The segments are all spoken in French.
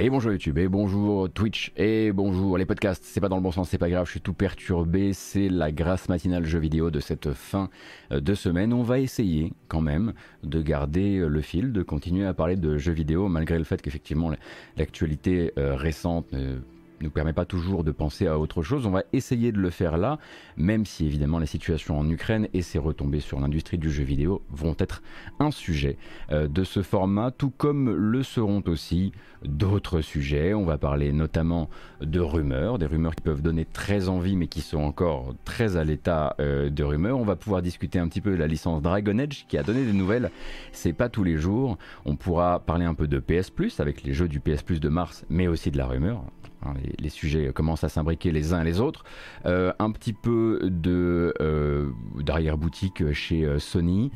Et bonjour YouTube, et bonjour Twitch, et bonjour les podcasts. C'est pas dans le bon sens, c'est pas grave, je suis tout perturbé. C'est la grâce matinale jeu vidéo de cette fin euh, de semaine. On va essayer quand même de garder euh, le fil, de continuer à parler de jeux vidéo, malgré le fait qu'effectivement l'actualité euh, récente nous permet pas toujours de penser à autre chose. On va essayer de le faire là, même si évidemment la situation en Ukraine et ses retombées sur l'industrie du jeu vidéo vont être un sujet euh, de ce format, tout comme le seront aussi d'autres sujets. On va parler notamment de rumeurs, des rumeurs qui peuvent donner très envie mais qui sont encore très à l'état euh, de rumeurs. On va pouvoir discuter un petit peu de la licence Dragon Age qui a donné des nouvelles. C'est pas tous les jours. On pourra parler un peu de PS Plus avec les jeux du PS Plus de mars, mais aussi de la rumeur. Hein, les, sujets commencent à s'imbriquer les uns les autres. Euh, un petit peu euh, d'arrière-boutique chez euh, Sony,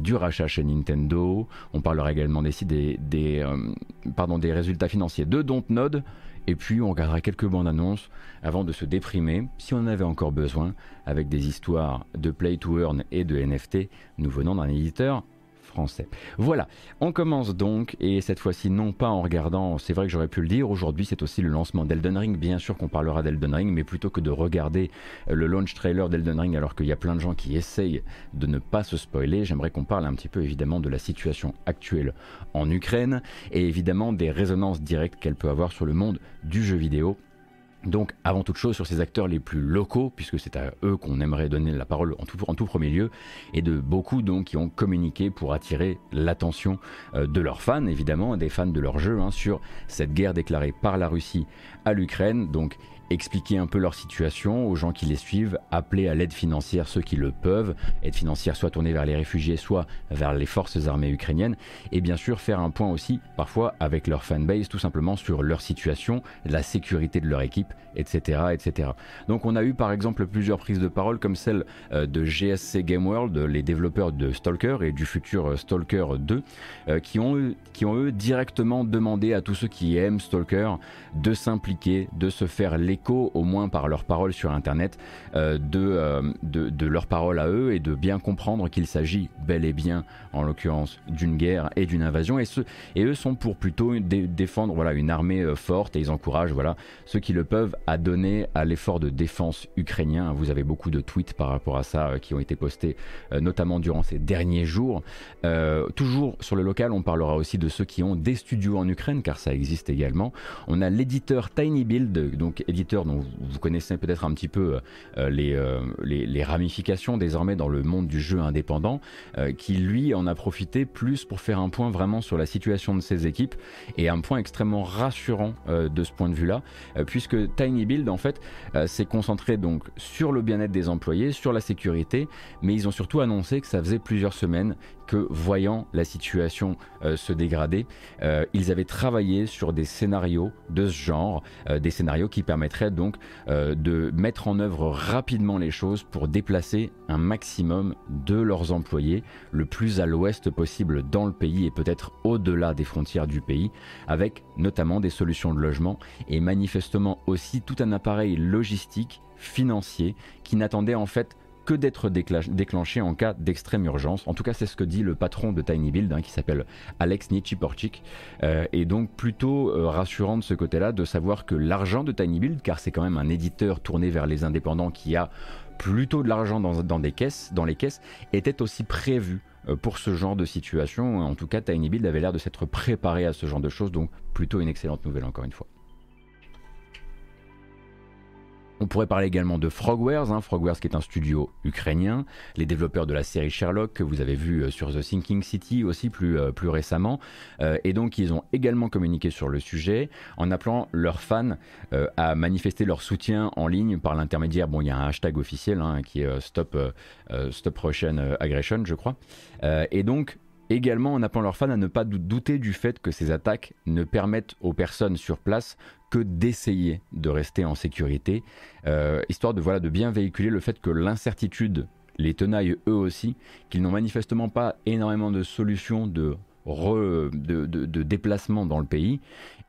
du rachat chez Nintendo. On parlera également des, des, résultats financiers de Dontnod. Et puis on regardera quelques bandes annonces avant de se déprimer, si on en avait encore besoin, avec des histoires de play to earn et de NFT nous venant d'un éditeur Voilà, on commence donc, et cette fois-ci non pas en regardant, c'est vrai que j'aurais pu le dire, aujourd'hui c'est aussi le lancement d'Elden Ring, bien sûr qu'on parlera d'Elden Ring, mais plutôt que de regarder euh, le launch trailer d'Elden Ring alors qu'il y a plein de gens qui essayent de ne pas se spoiler, j'aimerais qu'on parle un petit peu évidemment de la situation actuelle en Ukraine, et évidemment des résonances directes qu'elle peut avoir sur le monde du jeu vidéo donc, avant toute chose, sur ces acteurs les plus locaux, puisque c'est à eux qu'on aimerait donner la parole en tout, premier lieu, et de beaucoup donc qui ont communiqué pour attirer l'attention euh, de leurs fans, évidemment, des fans de leur jeu, hein, sur cette guerre déclarée par la Russie à l'Ukraine. Expliquer un peu leur situation aux gens qui les suivent, appeler à l'aide financière ceux qui le peuvent, aide financière soit tournée vers les réfugiés, soit vers les forces armées ukrainiennes, et bien sûr faire un point aussi parfois avec leur fanbase tout simplement sur leur situation, la sécurité de leur équipe, etc. Donc on a eu par exemple plusieurs prises de parole comme celle euh, de GSC Game World, les développeurs de Stalker et du futur euh, Stalker 2, euh, qui, ont, qui ont eux directement demandé à tous ceux qui aiment Stalker de s'impliquer, de se faire l'écoute au moins par leurs paroles sur Internet, euh, euh, de, de, leurs paroles à eux et de bien comprendre qu'il s'agit bel et bien, en l'occurrence, d'une guerre et d'une invasion. Et, et eux sont pour plutôt défendre voilà, une armée euh, forte et ils encouragent voilà, ceux qui le peuvent à donner à l'effort de défense ukrainien. Vous avez beaucoup de tweets par rapport à ça qui ont été postés, notamment durant ces derniers jours. toujours sur le local, on parlera aussi de ceux qui ont des studios en Ukraine, car ça existe également. On a l'éditeur Tiny Build, donc éditeur dont vous connaissez peut-être un petit peu euh, euh, les, ramifications désormais dans le monde du jeu indépendant, euh, qui lui en a profité plus pour faire un point vraiment sur la situation de ses équipes et un point extrêmement rassurant de ce point de vue-là, puisque Tiny Build en fait s'est concentré donc sur le bien-être des employés, sur la sécurité, mais ils ont surtout annoncé que ça faisait plusieurs semaines voyant la situation se dégrader, ils avaient travaillé sur des scénarios de ce genre, des scénarios qui permettraient donc euh, de mettre en œuvre rapidement les choses pour déplacer un maximum de leurs employés le plus à l'ouest possible dans le pays et peut-être au-delà des frontières du pays, avec notamment des solutions de logement et manifestement aussi tout un appareil logistique financier qui n'attendait en fait que d'être déclenché en cas d'extrême urgence. En tout cas, c'est ce que dit le patron de Tiny Build, hein, qui s'appelle Alex Nichiporchik. Euh, et donc plutôt euh, rassurant de ce côté-là de savoir que l'argent de Tiny Build, car c'est quand même un éditeur tourné vers les indépendants qui a plutôt de l'argent dans, des caisses, dans les caisses, était aussi prévu euh, pour ce genre de situation. En tout cas, Tiny Build avait l'air de s'être préparé à ce genre de choses, donc plutôt une excellente nouvelle encore une fois. On pourrait parler également de Frogwares, hein, Frogwares qui est un studio ukrainien, les développeurs de la série Sherlock que vous avez vu euh, sur The Sinking City aussi plus, euh, plus récemment. Euh, et donc ils ont également communiqué sur le sujet en appelant leurs fans à manifester leur soutien en ligne par l'intermédiaire, bon il y a un hashtag officiel hein, qui est Stop, Stop Russian Aggression je crois. et donc également en appelant leurs fans à ne pas douter du fait que ces attaques ne permettent aux personnes sur place que d'essayer de rester en sécurité, euh, histoire de, voilà, de bien véhiculer le fait que l'incertitude les tenaille eux aussi, qu'ils n'ont manifestement pas énormément de solutions de de, déplacement dans le pays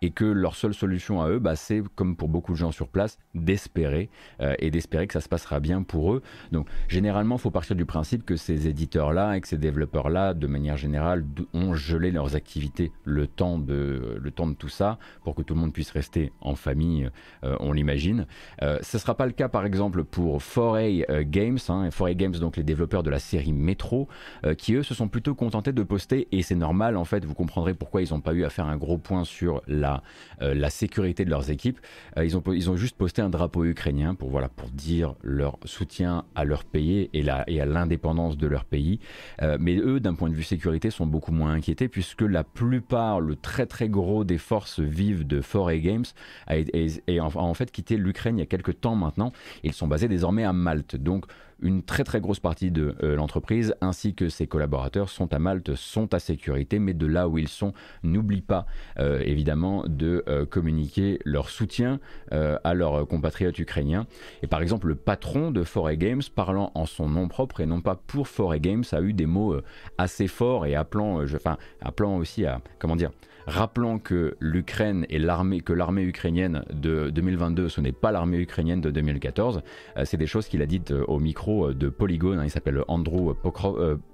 et que leur seule solution à eux, bah, c'est comme pour beaucoup de gens sur place, d'espérer euh, et d'espérer que ça se passera bien pour eux. Donc généralement, il faut partir du principe que ces éditeurs-là et que ces développeurs-là, de manière générale, ont gelé leurs activités le temps de, le temps de tout ça pour que tout le monde puisse rester en famille, euh, on l'imagine. Euh, ce ne sera pas le cas par exemple pour 4A Games, hein, 4A Games donc les développeurs de la série Metro, qui eux se sont plutôt contentés de poster, et c'est normal en fait, vous comprendrez pourquoi ils n'ont pas eu à faire un gros point sur la euh, la, sécurité de leurs équipes. Euh, ils, ont, ils ont juste posté un drapeau ukrainien pour, voilà, pour dire leur soutien à leur pays et, à l'indépendance de leur pays. Euh, mais eux, d'un point de vue sécurité, sont beaucoup moins inquiétés puisque la plupart, le très très gros des forces vives de Foray Games a, a en fait quitté l'Ukraine il y a quelques temps maintenant. Ils sont basés désormais à Malte. Donc une très très grosse partie de euh, l'entreprise ainsi que ses collaborateurs sont à Malte, sont à sécurité, mais de là où ils sont, n'oublie pas euh, évidemment de euh, communiquer leur soutien à leurs compatriotes ukrainiens. Et par exemple, le patron de Foray Games, parlant en son nom propre et non pas pour Foray Games, a eu des mots assez forts et appelant, je, appelant aussi à, comment dire, Rappelons que l'Ukraine et l'armée, que l'armée ukrainienne de 2022, ce n'est pas l'armée ukrainienne de 2014. Euh, c'est des choses qu'il a dites euh, au micro euh, de Polygone. Hein. il s'appelle Andrew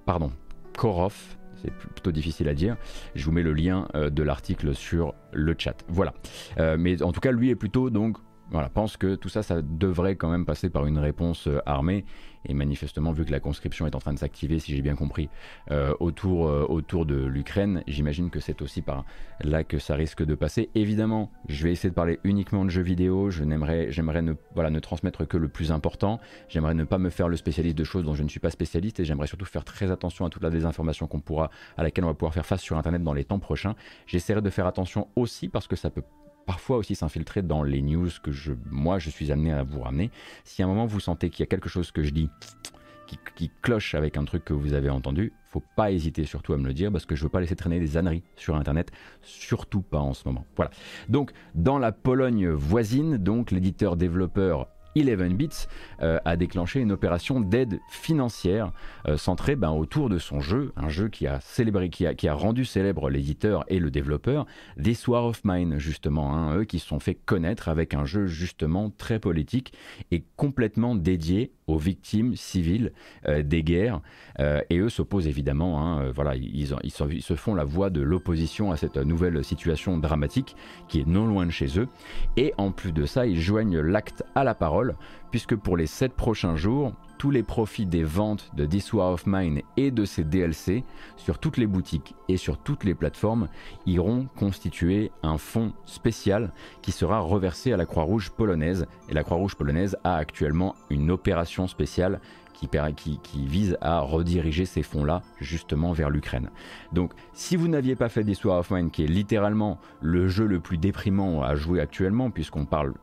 pardon, Korov. C'est plutôt difficile à dire. Je vous mets le lien de l'article sur le chat. Voilà. mais en tout cas, lui est plutôt donc voilà, pense que tout ça, ça devrait quand même passer par une réponse armée. Et manifestement, vu que la conscription est en train de s'activer, si j'ai bien compris, euh, autour, euh, autour de l'Ukraine, j'imagine que c'est aussi par là que ça risque de passer. Évidemment, je vais essayer de parler uniquement de jeux vidéo. Je n'aimerais, j'aimerais ne transmettre que le plus important. J'aimerais ne pas me faire le spécialiste de choses dont je ne suis pas spécialiste et j'aimerais surtout faire très attention à toute la désinformation qu'on pourra, à laquelle on va pouvoir faire face sur Internet dans les temps prochains. J'essaierai de faire attention aussi parce que ça peut parfois aussi s'infiltrer dans les news que je, moi je suis amené à vous ramener. Si à un moment vous sentez qu'il y a quelque chose que je dis qui, cloche avec un truc que vous avez entendu, faut pas hésiter surtout à me le dire parce que je veux pas laisser traîner des âneries sur internet, surtout pas en ce moment. Voilà. Donc dans la Pologne voisine, donc l'éditeur développeur 11 Bits euh, a déclenché une opération d'aide financière euh, centrée ben, autour de son jeu, un jeu qui a, rendu célèbre l'éditeur et le développeur, This War of Mine justement, hein, eux qui se sont fait connaître avec un jeu justement très politique et complètement dédié aux victimes civiles euh, des guerres. et eux s'opposent évidemment, hein, voilà, ils, ils, se font la voix de l'opposition à cette nouvelle situation dramatique qui est non loin de chez eux. Et en plus de ça, ils joignent l'acte à la parole puisque pour les 7 prochains jours, tous les profits des ventes de This War of Mine et de ses DLC sur toutes les boutiques et sur toutes les plateformes iront constituer un fonds spécial qui sera reversé à la Croix-Rouge polonaise. Et la Croix-Rouge polonaise a actuellement une opération spéciale qui, vise à rediriger ces fonds-là justement vers l'Ukraine. Donc si vous n'aviez pas fait This War of Mine, qui est littéralement le jeu le plus déprimant à jouer actuellement, puisqu'on parle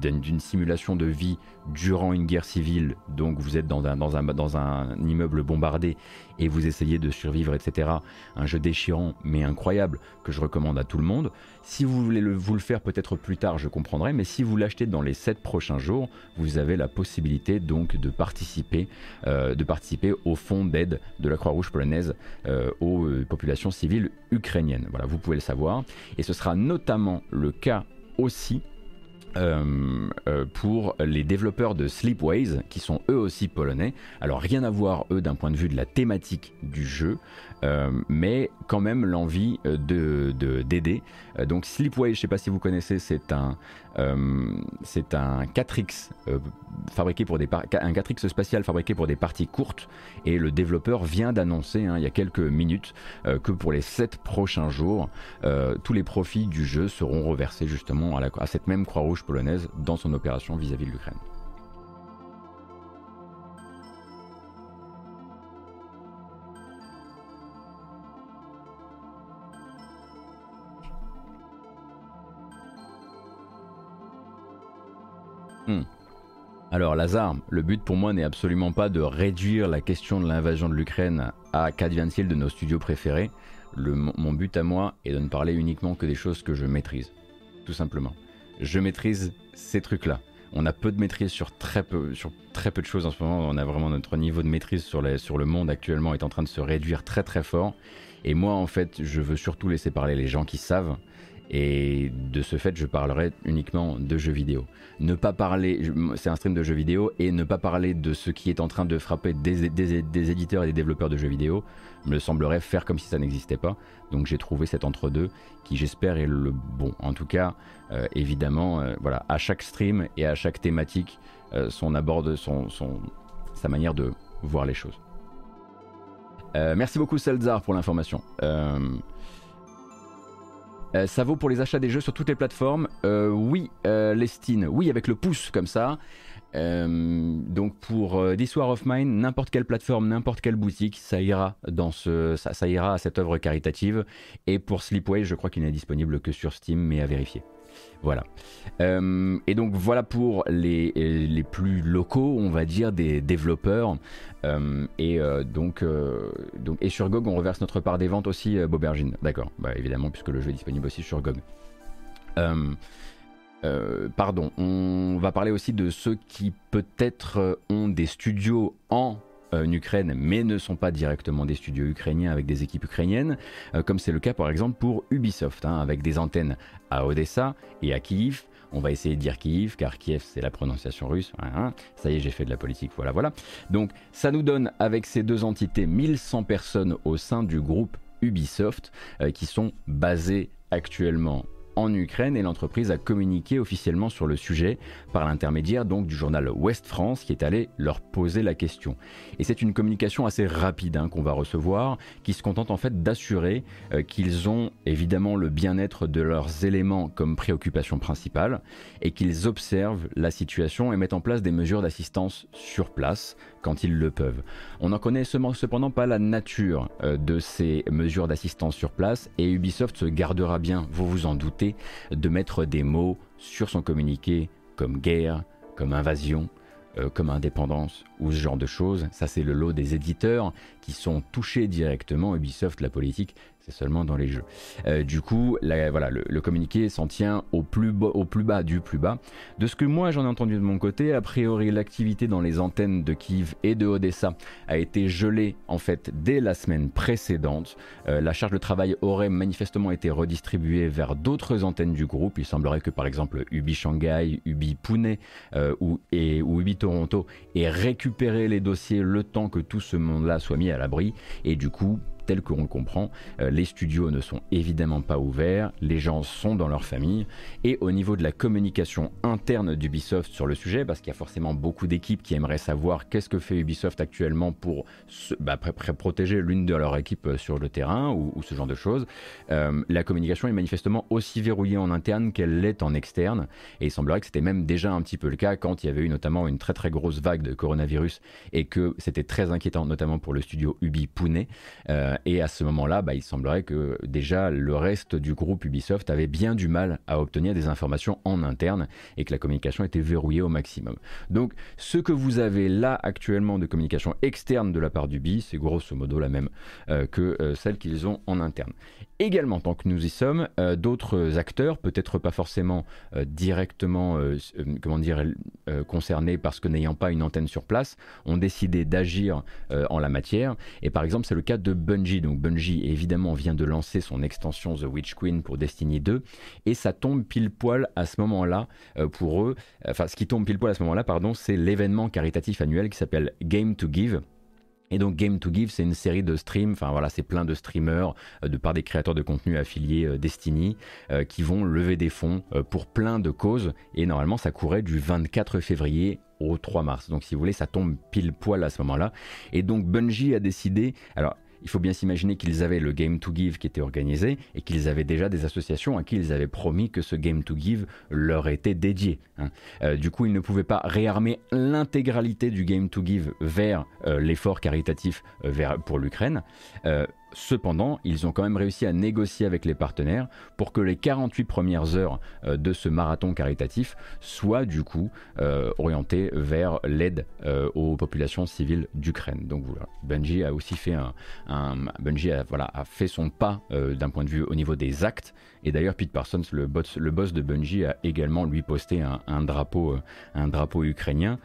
d'une simulation de vie durant une guerre civile, donc vous êtes dans un, immeuble bombardé et vous essayez de survivre, etc. Un jeu déchirant mais incroyable que je recommande à tout le monde. Si vous voulez le, vous le faire peut-être plus tard, je comprendrai, mais si vous l'achetez dans les 7 prochains jours, vous avez la possibilité donc de participer, euh, de participer au fonds d'aide de la Croix-Rouge polonaise euh, aux euh, populations civiles ukrainiennes. Voilà, vous pouvez le savoir. Et ce sera notamment le cas aussi euh, euh, pour les développeurs de Sleepways, qui sont eux aussi polonais. Alors rien à voir eux d'un point de vue de la thématique du jeu, euh, mais quand même l'envie de d'aider. donc Sleepways, je ne sais pas si vous connaissez, c'est un c'est un 4X fabriqué pour des un 4X spatial fabriqué pour des parties courtes, et le développeur vient d'annoncer hein, il y a quelques minutes que pour les 7 prochains jours, tous les profits du jeu seront reversés justement à cette même Croix-Rouge polonaise dans son opération vis-à-vis de l'Ukraine. Hmm. Alors Lazare, le but pour moi n'est absolument pas de réduire la question de l'invasion de l'Ukraine à qu'advient-il de nos studios préférés. mon but à moi est de ne parler uniquement que des choses que je maîtrise, tout simplement je maîtrise ces trucs-là. on a peu de maîtrise sur très peu, de choses en ce moment. On a vraiment notre niveau de maîtrise sur le monde actuellement est en train de se réduire très très fort. Et moi, en fait, je veux surtout laisser parler les gens qui savent. Et de ce fait, je parlerai uniquement de jeux vidéo. Ne pas parler, c'est un stream de jeux vidéo, et ne pas parler de ce qui est en train de frapper des, éditeurs et des développeurs de jeux vidéo me semblerait faire comme si ça n'existait pas. Donc j'ai trouvé cet entre-deux qui j'espère est le bon. En tout cas, euh, évidemment, euh, voilà, à chaque stream et à chaque thématique, euh, son aborde son, son, sa manière de voir les choses. merci beaucoup Selzar pour l'information. Ça vaut pour les achats des jeux sur toutes les plateformes Oui, Lestine, oui avec le pouce comme ça. Euh, donc pour euh, This War of Mine, n'importe quelle plateforme, n'importe quelle boutique, ça ira dans ce, ça, ira à cette œuvre caritative. Et pour Sleepway, je crois qu'il n'est disponible que sur Steam, mais à vérifier. Voilà. Euh, et donc voilà pour les, les, plus locaux, on va dire, des développeurs. et donc, donc et sur GOG, on reverse notre part des ventes aussi, Bobergine. D'accord. Bah, évidemment, puisque le jeu est disponible aussi sur GOG. Euh, pardon, on va parler aussi de ceux qui peut-être euh, ont des studios en euh, Ukraine, mais ne sont pas directement des studios ukrainiens avec des équipes ukrainiennes, comme c'est le cas par exemple pour Ubisoft, hein, avec des antennes à Odessa et à Kiev. On va essayer de dire Kiev, car Kiev c'est la prononciation russe. Hein. Ça y est, j'ai fait de la politique, voilà, voilà. Donc ça nous donne avec ces deux entités 1100 personnes au sein du groupe Ubisoft qui sont basées actuellement en Ukraine et l'entreprise a communiqué officiellement sur le sujet par l'intermédiaire donc du journal Ouest France qui est allé leur poser la question. Et c'est une communication assez rapide hein, qu'on va recevoir qui se contente en fait d'assurer euh, qu'ils ont évidemment le bien-être de leurs éléments comme préoccupation principale et qu'ils observent la situation et mettent en place des mesures d'assistance sur place quand ils le peuvent. On n'en connaît cependant pas la nature euh, de ces mesures d'assistance sur place et Ubisoft se gardera bien, vous vous en doutez, de mettre des mots sur son communiqué comme guerre, comme invasion, euh, comme indépendance ou ce genre de choses. Ça c'est le lot des éditeurs qui sont touchés directement. Ubisoft, la politique, c'est seulement dans les jeux. Euh, du coup, voilà, le, communiqué s'en tient au plus, bas, au plus bas du plus bas. De ce que moi j'en ai entendu de mon côté, a priori l'activité dans les antennes de Kiev et de Odessa a été gelée en fait dès la semaine précédente. Euh, la charge de travail aurait manifestement été redistribuée vers d'autres antennes du groupe. Il semblerait que par exemple Ubi Shanghai, Ubi Pune euh, ou, et, ou Ubi Toronto aient récupéré les dossiers le temps que tout ce monde-là soit mis à l'abri. Et du coup, tel qu'on le comprend. Euh, les studios ne sont évidemment pas ouverts, les gens sont dans leur famille, et au niveau de la communication interne d'Ubisoft sur le sujet, parce qu'il y a forcément beaucoup d'équipes qui aimeraient savoir qu'est-ce que fait Ubisoft actuellement pour bah, protéger l'une de leurs équipes euh, sur le terrain ou, ce genre de choses, euh, la communication est manifestement aussi verrouillée en interne qu'elle l'est en externe, et il semblerait que c'était même déjà un petit peu le cas quand il y avait eu notamment une très très grosse vague de coronavirus et que c'était très inquiétant, notamment pour le studio Ubi Pune. Et à ce moment-là, bah, il semblerait que déjà le reste du groupe Ubisoft avait bien du mal à obtenir des informations en interne et que la communication était verrouillée au maximum. Donc ce que vous avez là actuellement de communication externe de la part d'Ubi, c'est grosso modo la même euh, que euh, celle qu'ils ont en interne. Également, tant que nous y sommes, d'autres acteurs, peut-être pas forcément directement comment dire, concernés parce que n'ayant pas une antenne sur place, ont décidé d'agir en la matière. Et par exemple, c'est le cas de Bungie. Donc Bungie évidemment vient de lancer son extension The Witch Queen pour Destiny 2 et ça tombe pile poil à ce moment-là euh, pour eux. Enfin, ce qui tombe pile poil à ce moment-là, pardon, c'est l'événement caritatif annuel qui s'appelle Game to Give. Et donc Game to Give, c'est une série de streams, enfin voilà, c'est plein de streamers euh, de par des créateurs de contenu affiliés euh, Destiny qui vont lever des fonds pour plein de causes. Et normalement, ça courait du 24 février au 3 mars. Donc si vous voulez, ça tombe pile poil à ce moment-là. Et donc Bungie a décidé, alors il faut bien s'imaginer qu'ils avaient le Game to Give qui était organisé et qu'ils avaient déjà des associations à qui ils avaient promis que ce Game to Give leur était dédié. Hein. Euh, du coup, ils ne pouvaient pas réarmer l'intégralité du Game to Give vers euh, l'effort caritatif euh, pour l'Ukraine cependant, ils ont quand même réussi à négocier avec les partenaires pour que les 48 premières heures euh, de ce marathon caritatif soient du coup euh, orientées vers l'aide euh, aux populations civiles d'Ukraine. Donc voilà, Bungie a aussi fait un, Bungie a, voilà, a fait son pas d'un point de vue au niveau des actes. Et d'ailleurs, Pete Parsons, le boss, le boss de Bungie, a également lui posté un, drapeau, un drapeau ukrainien,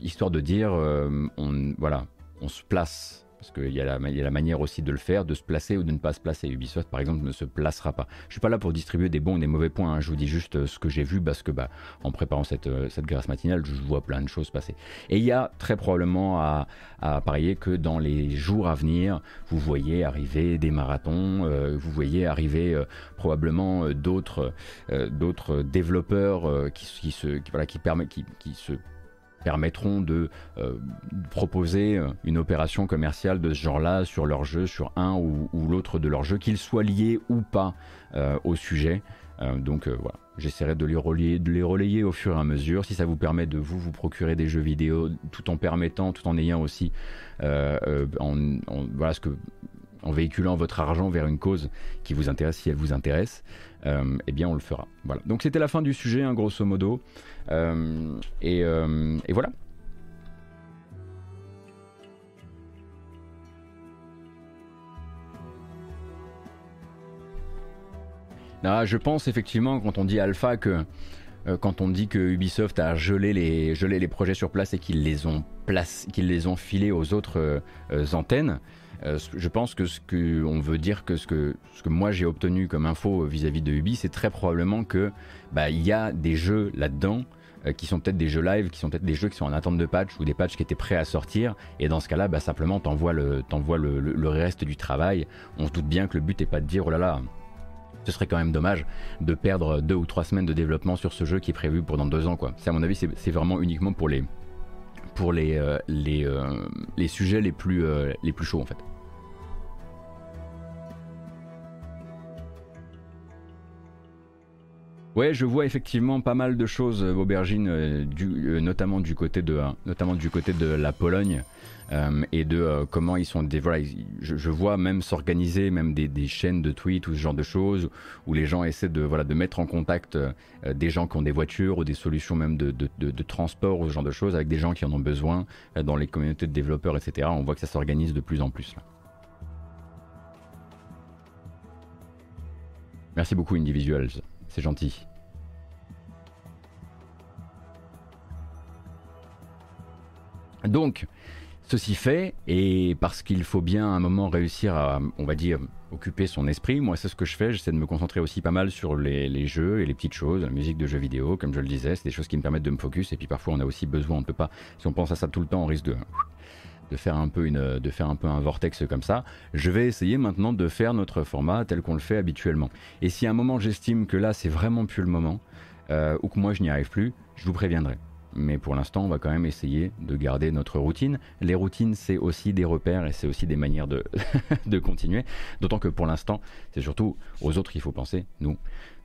histoire de dire, on, voilà, on se place parce qu'il y, a la manière aussi de le faire, de se placer ou de ne pas se placer. Ubisoft, par exemple, ne se placera pas. Je suis pas là pour distribuer des bons ou des mauvais points, hein. je vous dis juste euh, ce que j'ai vu, parce que bah, en préparant cette, euh, cette grâce matinale, je vois plein de choses passer. Et il y a très probablement à, parier que dans les jours à venir, vous voyez arriver des marathons, euh, vous voyez arriver probablement d'autres développeurs qui, se, voilà, qui, permet, qui se permettront de euh, proposer euh, une opération commerciale de ce genre-là sur leur jeu, sur un ou, l'autre de leur jeu, qu'ils soient liés ou pas euh, au sujet. donc voilà, j'essaierai de les, relayer, au fur et à mesure. Si ça vous permet de vous procurer des jeux vidéo, tout en permettant, tout en ayant aussi, voilà ce que en véhiculant votre argent vers une cause qui vous intéresse, si elle vous intéresse, eh bien on le fera. Voilà. Donc c'était la fin du sujet, hein, grosso modo. Euh, euh, et, voilà. je pense effectivement quand on dit alpha que euh, quand on dit que Ubisoft a gelé les, gelé les projets sur place et qu'ils les ont qu'ils les ont filés aux autres antennes, je pense que ce qu'on veut dire que ce que, que moi j'ai obtenu comme info vis-à-vis de Ubi, c'est très probablement que bah, il y a des jeux là-dedans euh, qui sont peut-être des jeux live, qui sont peut-être des jeux qui sont en attente de patch ou des patchs qui étaient prêts à sortir. Et dans ce cas-là, bah, simplement, t'envoies le, le, reste du travail. On se doute bien que le but n'est pas de dire, oh là là, ce serait quand même dommage de perdre deux ou trois semaines de développement sur ce jeu qui est prévu pour dans deux ans. C'est à mon avis, c'est vraiment uniquement pour les, euh, euh, sujets les plus chauds en fait. Ouais, je vois effectivement pas mal de choses, euh, Aubergine, euh, euh, notamment, du côté de, notamment du côté de la Pologne. et de comment ils sont des je, vois même s'organiser même des, chaînes de tweets ou ce genre de choses où les gens essaient de voilà de mettre en contact des gens qui ont des voitures ou des solutions même de, de, de, transport ou ce genre de choses avec des gens qui en ont besoin dans les communautés de développeurs etc on voit que ça s'organise de plus en plus. Merci beaucoup Individuals c'est gentil. Donc, ceci fait, et parce qu'il faut bien à un moment réussir à, on va dire, occuper son esprit, moi c'est ce que je fais, j'essaie de me concentrer aussi pas mal sur les, jeux et les petites choses, la musique de jeux vidéo, comme je le disais, c'est des choses qui me permettent de me focus, et puis parfois on a aussi besoin, on ne peut pas, si on pense à ça tout le temps, on risque de de faire un peu une, de faire un peu un vortex comme ça. Je vais essayer maintenant de faire notre format tel qu'on le fait habituellement. Et si à un moment j'estime que là c'est vraiment plus le moment euh, ou que moi je n'y arrive plus, je vous préviendrai. Mais pour l'instant, on va quand même essayer de garder notre routine. Les routines, c'est aussi des repères et c'est aussi des manières de, de continuer. D'autant que pour l'instant, c'est surtout aux autres qu'il faut penser. Nous,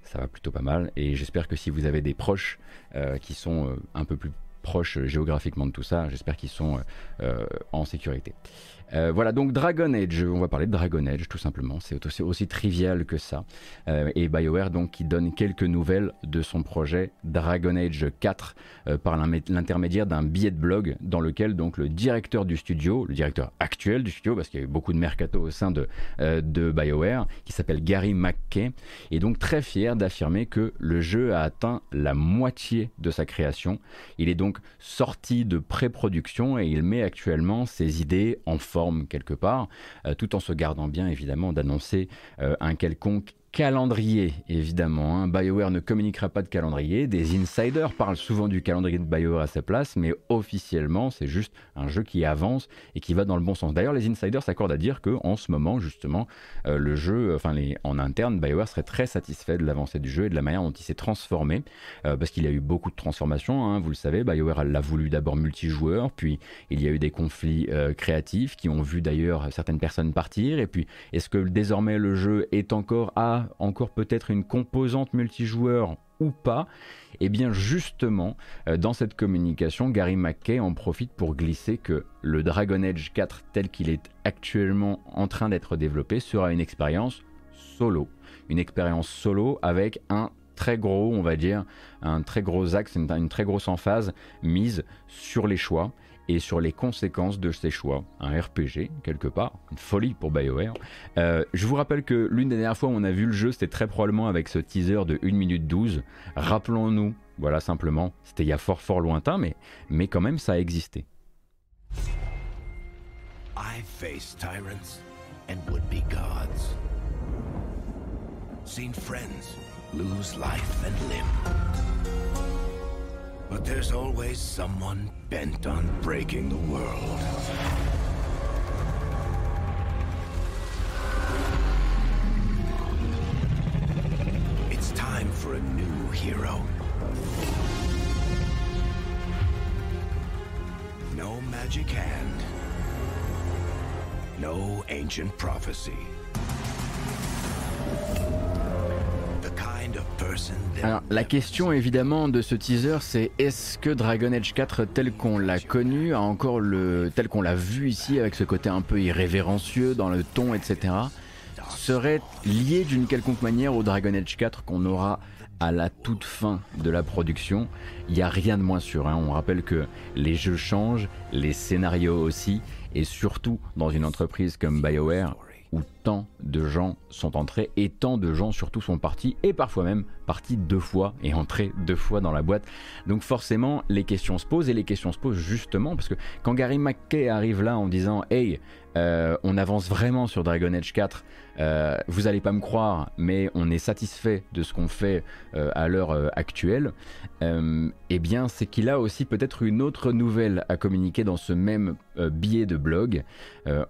ça va plutôt pas mal. Et j'espère que si vous avez des proches euh, qui sont euh, un peu plus proches géographiquement de tout ça. J'espère qu'ils sont euh, en sécurité. Euh, voilà, donc Dragon Age, on va parler de Dragon Age tout simplement, c'est aussi, trivial que ça. Euh, et BioWare donc qui donne quelques nouvelles de son projet Dragon Age 4 euh, par l'intermédiaire d'un billet de blog dans lequel donc le directeur du studio, le directeur actuel du studio, parce qu'il y a eu beaucoup de mercato au sein de, de BioWare, qui s'appelle Gary McKay, est donc très fier d'affirmer que le jeu a atteint la moitié de sa création. Il est donc sorti de pré-production et il met actuellement ses idées en forme quelque part, euh, tout en se gardant bien évidemment d'annoncer euh, un quelconque calendrier, évidemment. Hein. BioWare ne communiquera pas de calendrier. Des insiders parlent souvent du calendrier de BioWare à sa place, mais officiellement, c'est juste un jeu qui avance et qui va dans le bon sens. D'ailleurs, les insiders s'accordent à dire que en ce moment, justement, euh, le jeu, enfin, en interne, BioWare serait très satisfait de l'avancée du jeu et de la manière dont il s'est transformé, euh, parce qu'il y a eu beaucoup de transformations. Hein, vous le savez, BioWare l'a voulu d'abord multijoueur, puis il y a eu des conflits euh, créatifs qui ont vu d'ailleurs certaines personnes partir. Et puis, est-ce que désormais le jeu est encore à encore peut-être une composante multijoueur ou pas Et bien justement, dans cette communication, Gary McKay en profite pour glisser que le Dragon Age 4 tel qu'il est actuellement en train d'être développé sera une expérience solo. Une expérience solo avec un très gros, on va dire, un très gros axe, une très grosse emphase mise sur les choix et sur les conséquences de ces choix. Un RPG, quelque part, une folie pour BioWare. Euh, je vous rappelle que l'une des dernières fois où on a vu le jeu, c'était très probablement avec ce teaser de 1 minute 12. Rappelons-nous, voilà simplement, c'était il y a fort fort lointain, mais, mais quand même ça a existé. I face tyrants and would-be gods. Seen friends lose life and limb. But there's always someone bent on breaking the world. It's time for a new hero. No magic hand. No ancient prophecy. La question évidemment de ce teaser, c'est est-ce que Dragon Age 4 tel qu'on l'a connu, a encore le tel qu'on l'a vu ici avec ce côté un peu irrévérencieux dans le ton, etc., serait lié d'une quelconque manière au Dragon Age 4 qu'on aura à la toute fin de la production? Il n'y a rien de moins sûr. Hein. On rappelle que les jeux changent, les scénarios aussi, et surtout dans une entreprise comme BioWare, où tant de gens sont entrés et tant de gens surtout sont partis et parfois même partis deux fois et entrés deux fois dans la boîte. Donc forcément les questions se posent et les questions se posent justement parce que quand Gary McKay arrive là en disant Hey, euh, on avance vraiment sur Dragon Age 4, euh, vous allez pas me croire, mais on est satisfait de ce qu'on fait euh, à l'heure actuelle, eh bien c'est qu'il a aussi peut-être une autre nouvelle à communiquer dans ce même billet de blog,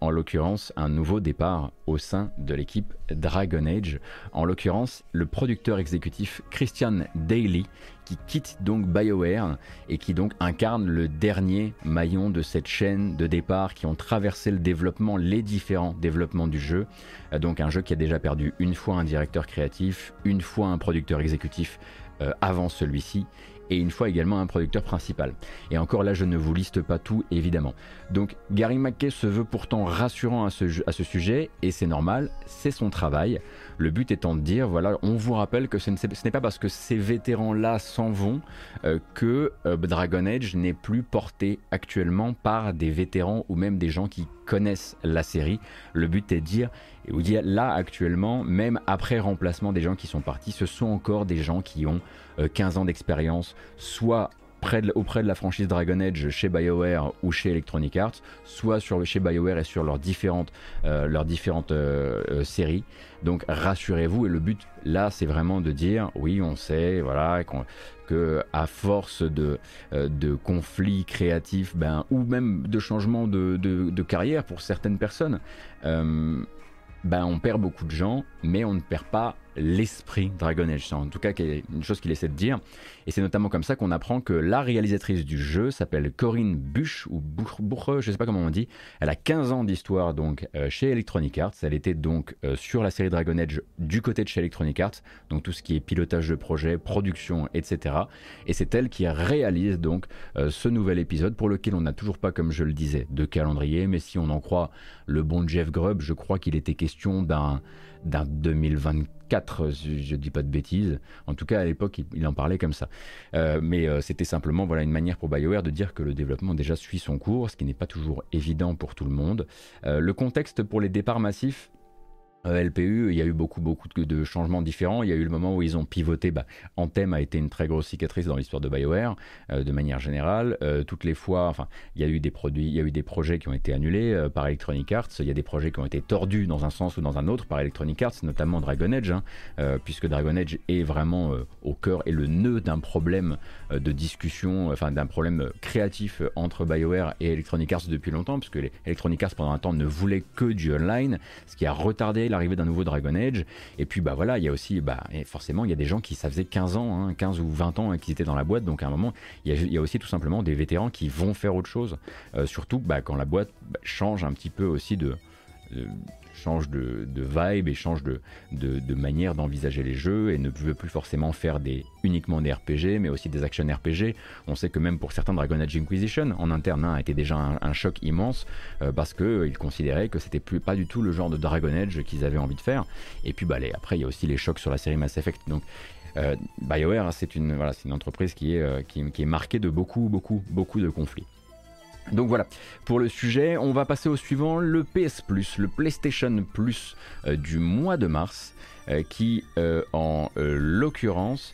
en l'occurrence un nouveau départ au sein de l'équipe Dragon Age, en l'occurrence le producteur exécutif Christian Daly, qui quitte donc BioWare et qui donc incarne le dernier maillon de cette chaîne de départ qui ont traversé le développement, les différents développements du jeu. Euh, donc un jeu qui a déjà perdu une fois un directeur créatif, une fois un producteur exécutif euh, avant celui-ci et une fois également un producteur principal. Et encore là, je ne vous liste pas tout, évidemment. Donc Gary McKay se veut pourtant rassurant à ce, à ce sujet, et c'est normal, c'est son travail. Le but étant de dire, voilà, on vous rappelle que ce n'est pas parce que ces vétérans-là s'en vont euh, que euh, Dragon Age n'est plus porté actuellement par des vétérans ou même des gens qui connaissent la série. Le but est de dire, et vous dire là actuellement, même après remplacement des gens qui sont partis, ce sont encore des gens qui ont 15 euh, ans d'expérience, soit auprès de la franchise Dragon Age chez BioWare ou chez Electronic Arts, soit sur, chez BioWare et sur leurs différentes, euh, leurs différentes euh, euh, séries. Donc rassurez-vous, et le but là, c'est vraiment de dire, oui, on sait, voilà, que à force de, de conflits créatifs, ben, ou même de changements de, de, carrière pour certaines personnes, ben, on perd beaucoup de gens, mais on ne perd pas l'esprit Dragon Age. En tout cas, une chose qu'il essaie de dire. Et c'est notamment comme ça qu'on apprend que la réalisatrice du jeu s'appelle Corinne Buch, ou Buche, je sais pas comment on dit. Elle a 15 ans d'histoire donc euh, chez Electronic Arts. Elle était donc euh, sur la série Dragon Age du côté de chez Electronic Arts, donc tout ce qui est pilotage de projet, production, etc. Et c'est elle qui réalise donc euh, ce nouvel épisode pour lequel on n'a toujours pas, comme je le disais, de calendrier. Mais si on en croit le bon Jeff Grubb, je crois qu'il était question d'un d'un 2024, je, ne dis pas de bêtises. En tout cas, à l'époque, il, en parlait comme ça. Euh, mais euh, c'était simplement voilà, une manière pour BioWare de dire que le développement déjà suit son cours, ce qui n'est pas toujours évident pour tout le monde. Euh, le contexte pour les départs massifs, LPU, il y a eu beaucoup, beaucoup de, changements différents. Il y a eu le moment où ils ont pivoté. Bah, Anthem a été une très grosse cicatrice dans l'histoire de BioWare, euh, de manière générale. Euh, toutes les fois, enfin, il y a eu des produits, il y a eu des projets qui ont été annulés par Electronic Arts. Il y a des projets qui ont été tordus dans un sens ou dans un autre par Electronic Arts, notamment Dragon Age, hein, puisque Dragon Age est vraiment au cœur et le nœud d'un problème de discussion, enfin d'un problème créatif entre BioWare et Electronic Arts depuis longtemps, puisque Electronic Arts pendant un temps ne voulait que du online, ce qui a retardé l'arrivée d'un nouveau Dragon Age. Et puis bah voilà, il y a aussi, bah, forcément, il y a des gens qui, ça faisait 15 ans, 15 hein, ou 20 ans hein, qu'ils étaient dans la boîte, donc à un moment, il y, a, aussi tout simplement des vétérans qui vont faire autre chose. Euh, surtout bah, quand la boîte bah, change un petit peu aussi de, change de, vibe et change de, manière d'envisager les jeux et ne veut plus forcément faire des, uniquement des RPG, mais aussi des action RPG. On sait que même pour certains, Dragon Age Inquisition en interne hein, a été déjà un, choc immense euh, parce qu'ils euh, considéraient que c'était plus pas du tout le genre de Dragon Age qu'ils avaient envie de faire. Et puis bah, après, il y a aussi les chocs sur la série Mass Effect. Donc euh, BioWare, c'est une, voilà, une entreprise qui est, qui est marquée de beaucoup, beaucoup, beaucoup de conflits. Donc voilà, pour le sujet, on va passer au suivant, le PS Plus, le PlayStation Plus euh, du mois de mars, euh, qui euh, en l'occurrence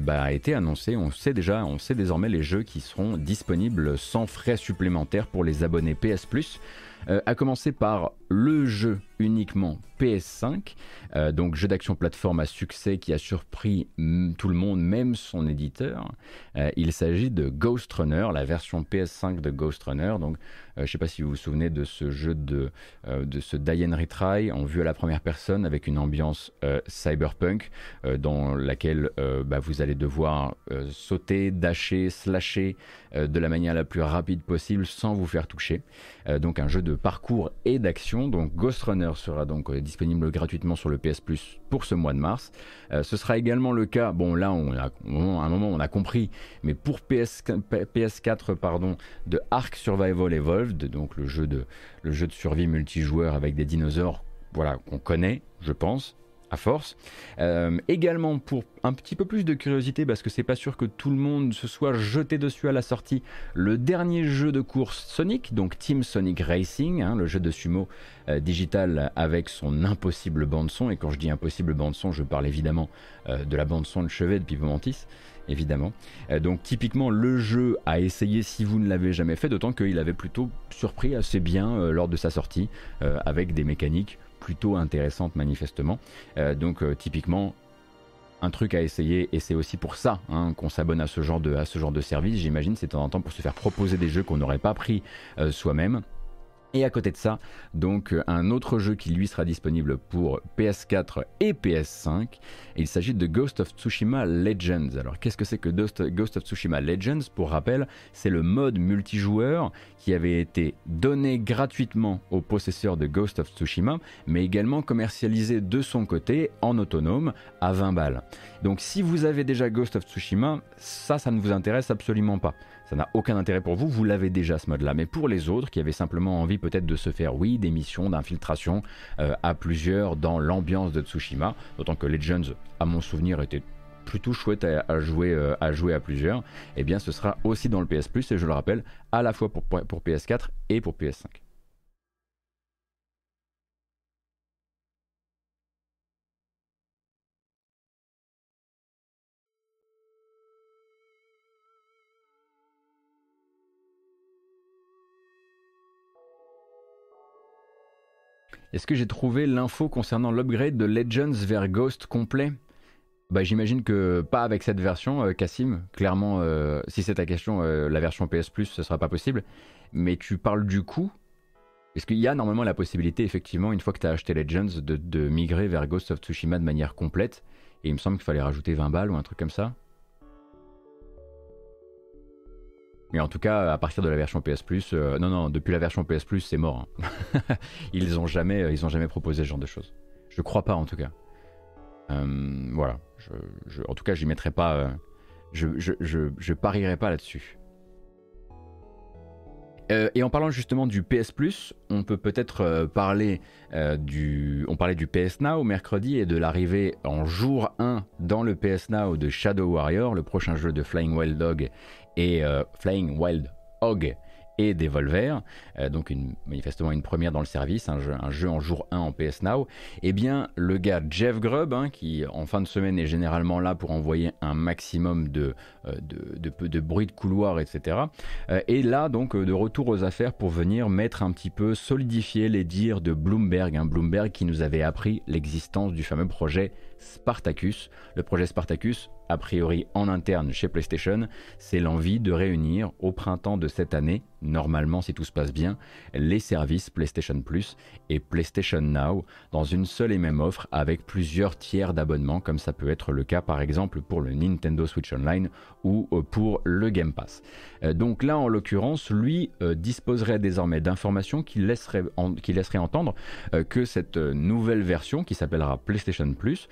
bah, a été annoncé. On sait déjà, on sait désormais les jeux qui seront disponibles sans frais supplémentaires pour les abonnés PS Plus. à commencer par le jeu uniquement PS5, euh, donc jeu d'action plateforme à succès qui a surpris tout le monde, même son éditeur. Euh, il s'agit de Ghost Runner, la version PS5 de Ghost Runner. Donc, euh, je ne sais pas si vous vous souvenez de ce jeu de, ce Die and Retry en vue à la première personne avec une ambiance cyberpunk dans laquelle bah, vous allez devoir sauter, dasher, slasher de la manière la plus rapide possible sans vous faire toucher. donc un jeu de parcours et d'action. Donc Ghost Runner sera donc disponible gratuitement sur le PS Plus pour ce mois de mars. Euh, ce sera également le cas, bon là on a, à un moment on a compris, mais pour PS, PS4 pardon, de Ark Survival Evolved, donc le jeu de, le jeu de survie multijoueur avec des dinosaures, voilà, qu'on connaît, je pense à force. Euh, également pour un petit peu plus de curiosité, parce que c'est pas sûr que tout le monde se soit jeté dessus à la sortie, le dernier jeu de course Sonic, donc Team Sonic Racing, hein, le jeu de sumo euh, digital avec son impossible bande son. Et quand je dis impossible bande son, je parle évidemment euh, de la bande son de chevet de Pipo Mantis évidemment. donc typiquement le jeu à essayer si vous ne l'avez jamais fait, d'autant qu'il avait plutôt surpris assez bien lors de sa sortie, avec des mécaniques plutôt intéressante manifestement. Euh, donc euh, typiquement un truc à essayer et c'est aussi pour ça hein, qu'on s'abonne à ce genre de à ce genre de service. J'imagine c'est de temps en temps pour se faire proposer des jeux qu'on n'aurait pas pris euh, soi-même. Et à côté de ça, donc un autre jeu qui lui sera disponible pour PS4 et PS5. il s'agit de Ghost of Tsushima Legends. Alors qu'est-ce que c'est que Ghost of Tsushima Legends? Pour rappel, c'est le mode multijoueur qui avait été donné gratuitement aux possesseurs de Ghost of Tsushima, mais également commercialisé de son côté en autonome à 20 balles. Donc si vous avez déjà Ghost of Tsushima, ça, ça ne vous intéresse absolument pas. Ça n'a aucun intérêt pour vous, vous l'avez déjà ce mode-là. Mais pour les autres qui avaient simplement envie peut-être de se faire, oui, des missions d'infiltration euh, à plusieurs dans l'ambiance de Tsushima, d'autant que Legends, à mon souvenir, était plutôt chouette à, jouer, euh, à jouer à plusieurs, eh bien ce sera aussi dans le PS Plus et je le rappelle, à la fois pour PS4 et pour PS5. Est-ce que j'ai trouvé l'info concernant l'upgrade de Legends vers Ghost complet? Bah, J'imagine que pas avec cette version, euh, Cassim. Clairement, euh, si c'est ta question, euh, la version PS Plus, ce sera pas possible. Mais tu parles du coup Est-ce qu'il y a normalement la possibilité, effectivement, une fois que tu as acheté Legends, de, de, migrer vers Ghost of Tsushima de manière complète Et il me semble qu'il fallait rajouter 20 balles ou un truc comme ça Mais en tout cas, à partir de la version PS Plus, euh, non, non, depuis la version PS Plus, c'est mort. Hein. ils ont jamais, euh, ont jamais proposé ce genre de choses. Je crois pas, en tout cas. Euh, voilà. en tout cas, j'y mettrai pas. je, je, je, parierai pas là-dessus. Et en parlant justement du PS on peut peut-être parler du. On parlait du PS Now mercredi et de l'arrivée en jour 1 dans le PS Now de Shadow Warrior, le prochain jeu de Flying Wild Dog et euh, Flying Wild Hog et Devolver, euh, donc une, manifestement une première dans le service, un jeu, en jour 1 en PS Now, et eh bien le gars Jeff Grubb, hein, qui en fin de semaine est généralement là pour envoyer un maximum de, euh, de, bruit de couloir, etc., est là donc de retour aux affaires pour venir mettre un petit peu, solidifier les dires de Bloomberg, un hein, Bloomberg qui nous avait appris l'existence du fameux projet Spartacus. Le projet Spartacus, a priori en interne chez PlayStation, c'est l'envie de réunir au printemps de cette année, normalement si tout se passe bien, les services PlayStation Plus et PlayStation Now dans une seule et même offre avec plusieurs tiers d'abonnement comme ça peut être le cas par exemple pour le Nintendo Switch Online ou euh, pour le Game Pass. Euh, donc là en l'occurrence, lui euh, disposerait désormais d'informations qui laisseraient, qui laisserait entendre que cette nouvelle version qui s'appellera PlayStation Plus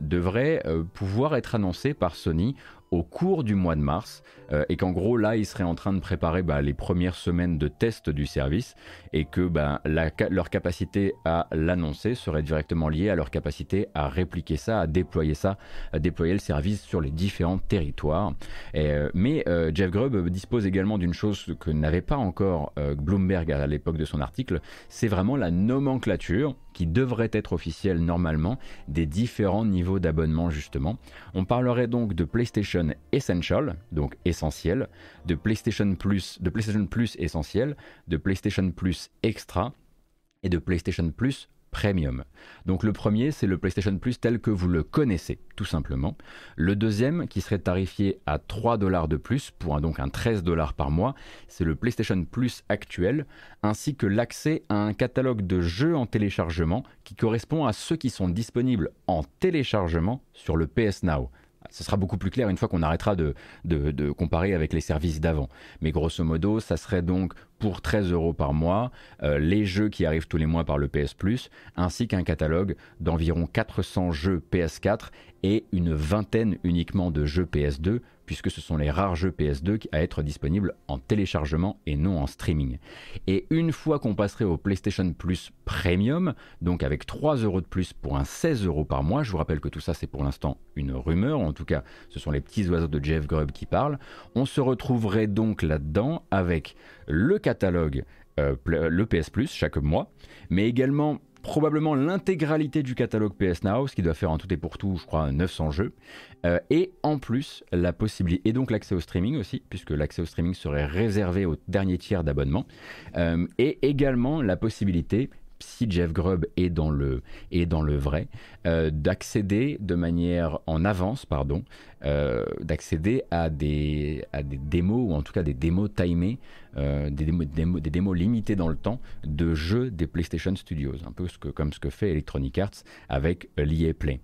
devrait pouvoir être annoncée par Sony au cours du mois de mars euh, et qu'en gros là ils seraient en train de préparer bah, les premières semaines de test du service et que bah, leur capacité à l'annoncer serait directement liée à leur capacité à répliquer ça, à déployer ça, à déployer le service sur les différents territoires. Euh, mais euh, Jeff Grubb dispose également d'une chose que n'avait pas encore Bloomberg à l'époque de son article, c'est vraiment la nomenclature qui devrait être officielle normalement des différents niveaux d'abonnement justement. On parlerait donc de PlayStation Essential, donc essentiel, de PlayStation Plus, de PlayStation Plus essentiel, de PlayStation Plus Extra et de PlayStation Plus Premium. Donc le premier, c'est le PlayStation Plus tel que vous le connaissez, tout simplement. Le deuxième, qui serait tarifié à 3 dollars de plus, pour un, donc un 13 dollars par mois, c'est le PlayStation Plus actuel, ainsi que l'accès à un catalogue de jeux en téléchargement qui correspond à ceux qui sont disponibles en téléchargement sur le PS Now ce sera beaucoup plus clair une fois qu'on arrêtera de, de, comparer avec les services d'avant. Mais grosso modo, ça serait donc pour 13 euros par mois euh, les jeux qui arrivent tous les mois par le PS Plus, ainsi qu'un catalogue d'environ 400 jeux PS4 et une vingtaine uniquement de jeux PS2 puisque ce sont les rares jeux PS2 à être disponibles en téléchargement et non en streaming. Et une fois qu'on passerait au PlayStation Plus Premium, donc avec 3 euros de plus pour un 16 euros par mois, je vous rappelle que tout ça c'est pour l'instant une rumeur, en tout cas ce sont les petits oiseaux de Jeff Grubb qui parlent, on se retrouverait donc là-dedans avec le catalogue euh, le PS Plus chaque mois, mais également probablement l'intégralité du catalogue PS Now, ce qui doit faire en tout et pour tout, je crois, 900 jeux. Euh, et en plus, la possibilité, et donc l'accès au streaming aussi, puisque l'accès au streaming serait réservé au dernier tiers d'abonnement. Euh, et également la possibilité, si Jeff Grubb est dans le, est dans le vrai, euh, d'accéder de manière en avance, pardon, euh, d'accéder à des, à des démos, ou en tout cas des démos timées, euh, des, démos, des, démos, limitées dans le temps de jeux des PlayStation Studios, un peu ce que, comme ce que fait Electronic Arts avec l'EA Play.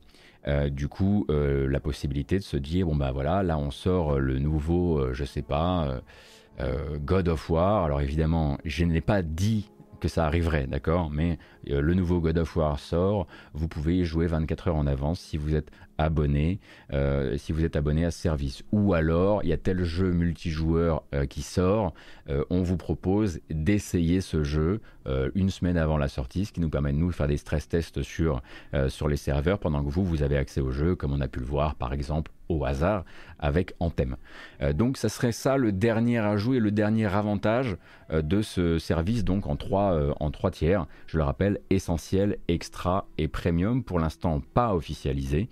du coup, la possibilité de se dire, bon bah voilà, là on sort le nouveau, je sais pas, God of War. Alors évidemment, je ne l'ai pas dit que ça arriverait, d'accord? Mais euh, le nouveau God of War sort, vous pouvez y jouer 24 heures en avance si vous êtes abonné, euh, si vous êtes abonné à ce service. Ou alors, il y a tel jeu multijoueur euh, qui sort, on vous propose d'essayer ce jeu une semaine avant la sortie, ce qui nous permet de nous faire des stress tests sur, sur les serveurs pendant que vous, vous avez accès au jeu, comme on a pu le voir par exemple au hasard avec Anthem. Euh, donc ça serait ça le dernier ajout et le dernier avantage euh, de ce service donc en trois, euh, en trois tiers. Je le rappelle, essentiel, extra et premium, pour l'instant pas officialisé,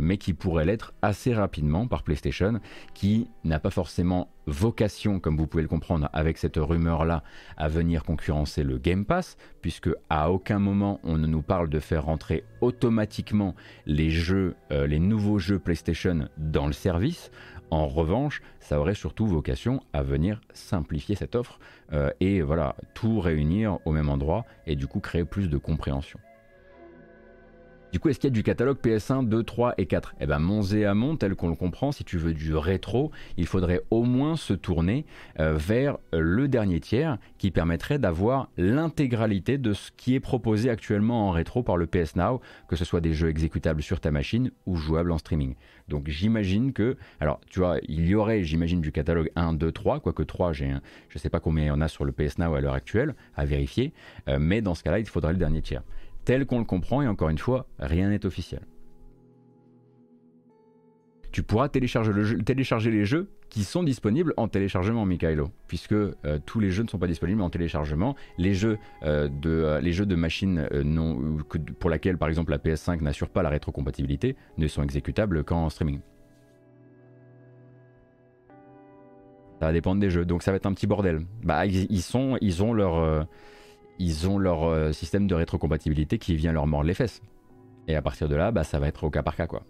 mais qui pourrait l'être assez rapidement par PlayStation, qui n'a pas forcément vocation, comme vous pouvez le comprendre avec cette rumeur-là, à venir concurrencer le Game Pass, puisque à aucun moment on ne nous parle de faire rentrer automatiquement les jeux, euh, les nouveaux jeux PlayStation dans le service. En revanche, ça aurait surtout vocation à venir simplifier cette offre euh, et voilà, tout réunir au même endroit et du coup créer plus de compréhension. Du coup, est-ce qu'il y a du catalogue PS1, 2, 3 et 4 Eh bien, Amont, tel qu'on le comprend, si tu veux du rétro, il faudrait au moins se tourner euh, vers le dernier tiers qui permettrait d'avoir l'intégralité de ce qui est proposé actuellement en rétro par le PS Now, que ce soit des jeux exécutables sur ta machine ou jouables en streaming. Donc j'imagine que, alors tu vois, il y aurait, j'imagine, du catalogue 1, 2, 3, quoique 3, j'ai un, je ne sais pas combien il y en a sur le PS Now à l'heure actuelle, à vérifier, euh, mais dans ce cas-là, il faudrait le dernier tiers tel qu'on le comprend, et encore une fois, rien n'est officiel. Tu pourras télécharger, les jeux qui sont disponibles en téléchargement, Mikhailo, puisque euh, tous les jeux ne sont pas disponibles en téléchargement. Les jeux, euh, de, euh, de machines pour laquelle, par exemple, la PS5 n'assure pas la rétrocompatibilité ne sont exécutables qu'en streaming. Ça va dépendre des jeux, donc ça va être un petit bordel. Bah, ils ont leur ils ont leur euh, système de rétrocompatibilité qui vient leur mordre les fesses. Et à partir de là, bah, ça va être au cas par cas, quoi.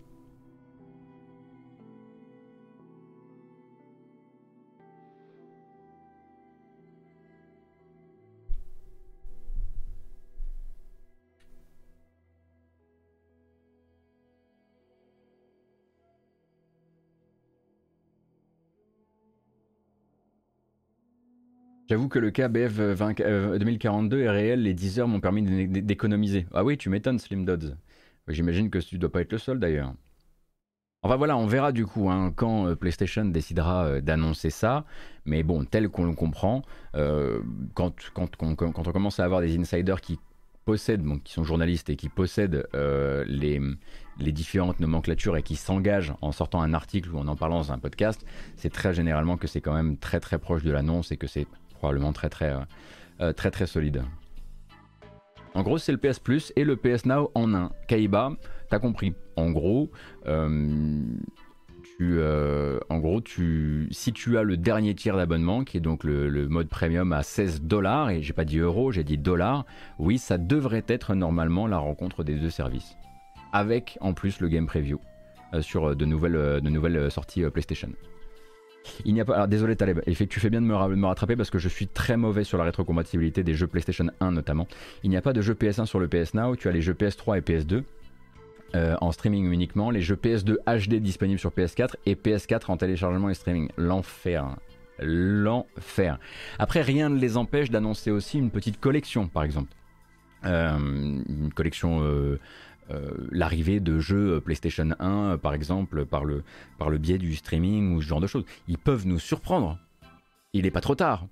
J'avoue que le cas BF 2042 est réel, les 10 heures m'ont permis d'économiser. Ah oui, tu m'étonnes, Slim Dodds. J'imagine que tu dois pas être le seul d'ailleurs. Enfin voilà, on verra du coup hein, quand euh, PlayStation décidera euh, d'annoncer ça. Mais bon, tel qu'on le comprend, euh, quand, quand, quand, on commence à avoir des insiders qui possèdent, qui sont journalistes et qui possèdent les, les, différentes nomenclatures et qui s'engagent en sortant un article ou en en parlant dans un podcast, c'est très généralement que c'est quand même très très proche de l'annonce et que c'est probablement très très, très, très solide. En gros, c'est le PS Plus et le PS Now en un. Kaiba, t'as compris. En gros, euh, tu, euh, en gros tu, si tu as le dernier tiers d'abonnement, qui est donc le, mode premium à 16 dollars, et j'ai pas dit euros, j'ai dit dollars, oui, ça devrait être normalement la rencontre des deux services. Avec en plus le game preview euh, sur de nouvelles sorties PlayStation. Il n'y a pas. Alors désolé Taleb, tu fais bien de me, rattraper parce que je suis très mauvais sur la rétrocompatibilité des jeux PlayStation 1 notamment. Il n'y a pas de jeu PS1 sur le PS Now, tu as les jeux PS3 et PS2. Euh, en streaming uniquement, les jeux PS2 HD disponibles sur PS4 et PS4 en téléchargement et streaming. L'enfer. L'enfer. Après, rien ne les empêche d'annoncer aussi une petite collection, par exemple. Euh, une collection euh, l'arrivée de jeux PlayStation 1, euh, par exemple, par le, par le biais du streaming ou ce genre de choses. Ils peuvent nous surprendre. Il n'est pas trop tard.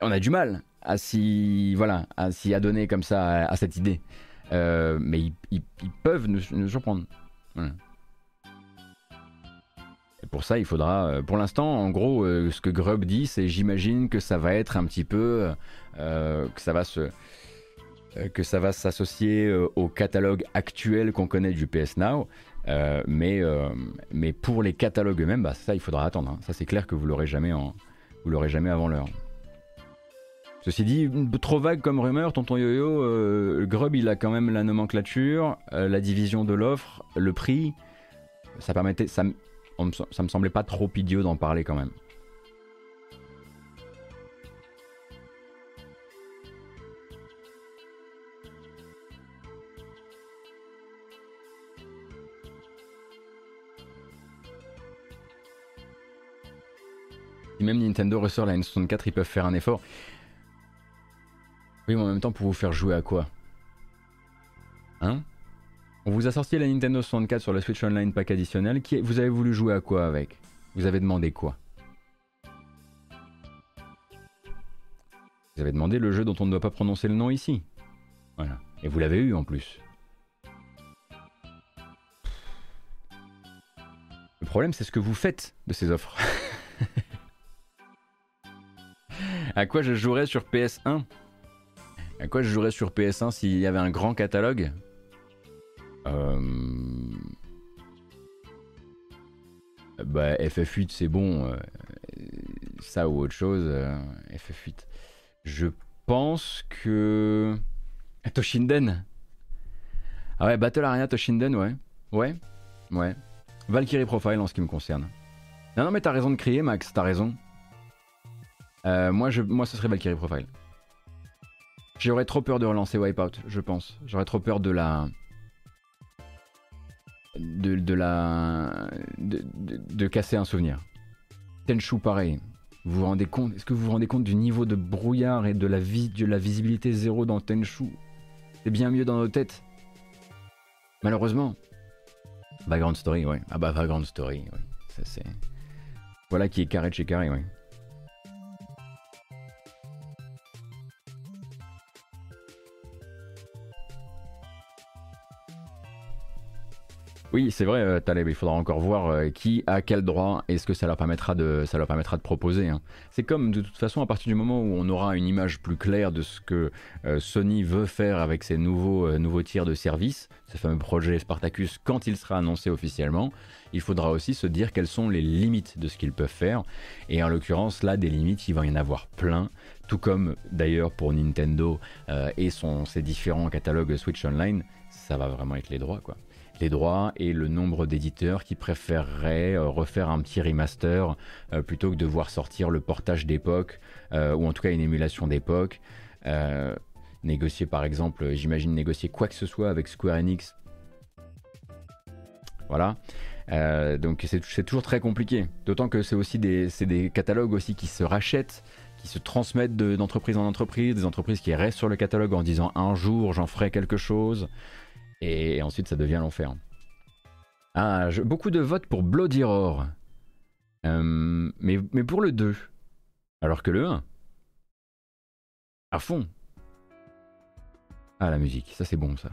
On a du mal à s'y voilà, adonner comme ça à, cette idée. Euh, mais ils, peuvent nous, surprendre. Pour ça, il faudra. Pour l'instant, en gros, ce que Grub dit, c'est j'imagine que ça va être un petit peu. que ça va se euh, que ça va s'associer euh, au catalogue actuel qu'on connaît du PS Now. Euh, mais, mais pour les catalogues eux-mêmes, bah, ça il faudra attendre. Hein. Ça c'est clair que vous l'aurez jamais, vous l'aurez jamais avant l'heure. Ceci dit, trop vague comme rumeur, tonton Yo-Yo, Grub il a quand même la nomenclature, la division de l'offre, le prix. Ça permettait, ça, ça me semblait pas trop idiot d'en parler quand même. Si même Nintendo ressort la N64, ils peuvent faire un effort. Oui, mais en même temps, pour vous faire jouer à quoi? Hein? On vous a sorti la Nintendo 64 sur la Switch Online pack additionnel. Qui, vous avez voulu jouer à quoi avec? Vous avez demandé quoi? Vous avez demandé le jeu dont on ne doit pas prononcer le nom ici. Voilà. Et vous l'avez eu en plus. Le problème, c'est ce que vous faites de ces offres. À quoi je jouerais sur PS1 À quoi je jouerais sur PS1 s'il y avait un grand catalogue? Euh... Bah FF8 c'est bon. Euh, ça ou autre chose. Euh, FF8. Je pense que... Toshinden Ah ouais, Battle Arena Toshinden, ouais. Ouais, ouais. Valkyrie Profile en ce qui me concerne. Non, non, mais t'as raison de crier, Max, t'as raison. Euh, moi, moi, ce serait Valkyrie Profile. J'aurais trop peur de relancer Wipeout, je pense. J'aurais trop peur de la. De, la. De, casser un souvenir. Tenchu, pareil. Vous vous rendez compte Est-ce que vous vous rendez compte du niveau de brouillard et de la, de la visibilité zéro dans Tenchu? C'est bien mieux dans nos têtes. Malheureusement. Background Story, ouais. Ah bah, Background Story, oui. Ça, c'est. Voilà qui est carré de chez carré, ouais. Oui, c'est vrai, euh, Taleb, il faudra encore voir euh, qui a quel droit et ce que ça leur permettra de, proposer. hein. C'est comme de toute façon, à partir du moment où on aura une image plus claire de ce que euh, Sony veut faire avec ses nouveaux, euh, tiers de service, ce fameux projet Spartacus, quand il sera annoncé officiellement, il faudra aussi se dire quelles sont les limites de ce qu'ils peuvent faire. Et en l'occurrence, là, des limites, il va y en avoir plein. Tout comme d'ailleurs pour Nintendo et son, ses différents catalogues Switch Online, ça va vraiment être les droits, quoi les droits et le nombre d'éditeurs qui préféreraient euh, refaire un petit remaster euh, plutôt que de voir sortir le portage d'époque euh, ou en tout cas une émulation d'époque. Négocier par exemple, j'imagine négocier quoi que ce soit avec Square Enix. Voilà. Donc c'est toujours très compliqué. D'autant que c'est aussi des, des catalogues aussi qui se rachètent, qui se transmettent de- d'entreprise en entreprise, des entreprises qui restent sur le catalogue en disant un jour j'en ferai quelque chose. Et ensuite, ça devient l'enfer. Ah, beaucoup de votes pour Bloody Roar. Euh, mais, mais pour le 2. Alors que le 1. À fond. Ah, la musique, ça c'est bon ça.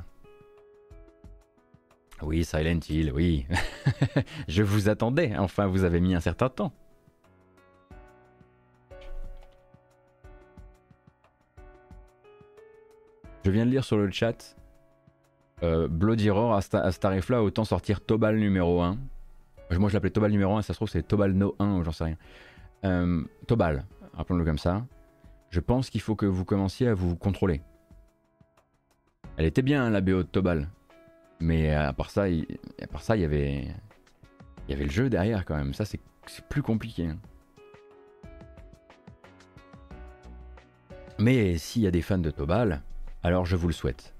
Oui, Silent Hill, oui. je vous attendais, enfin vous avez mis un certain temps. Je viens de lire sur le chat euh, Bloody Roar à, à ce tarif-là, autant sortir Tobal numéro 1. Moi je l'appelais Tobal numéro 1, ça se trouve c'est Tobal No 1 ou j'en sais rien. Euh, Tobal, rappelons-le comme ça. Je pense qu'il faut que vous commenciez à vous contrôler. Elle était bien la BO de Tobal. Mais à part ça, il, y avait, le jeu derrière quand même. Ça, c'est c'est plus compliqué. hein. Mais s'il y a des fans de Tobal, alors je vous le souhaite.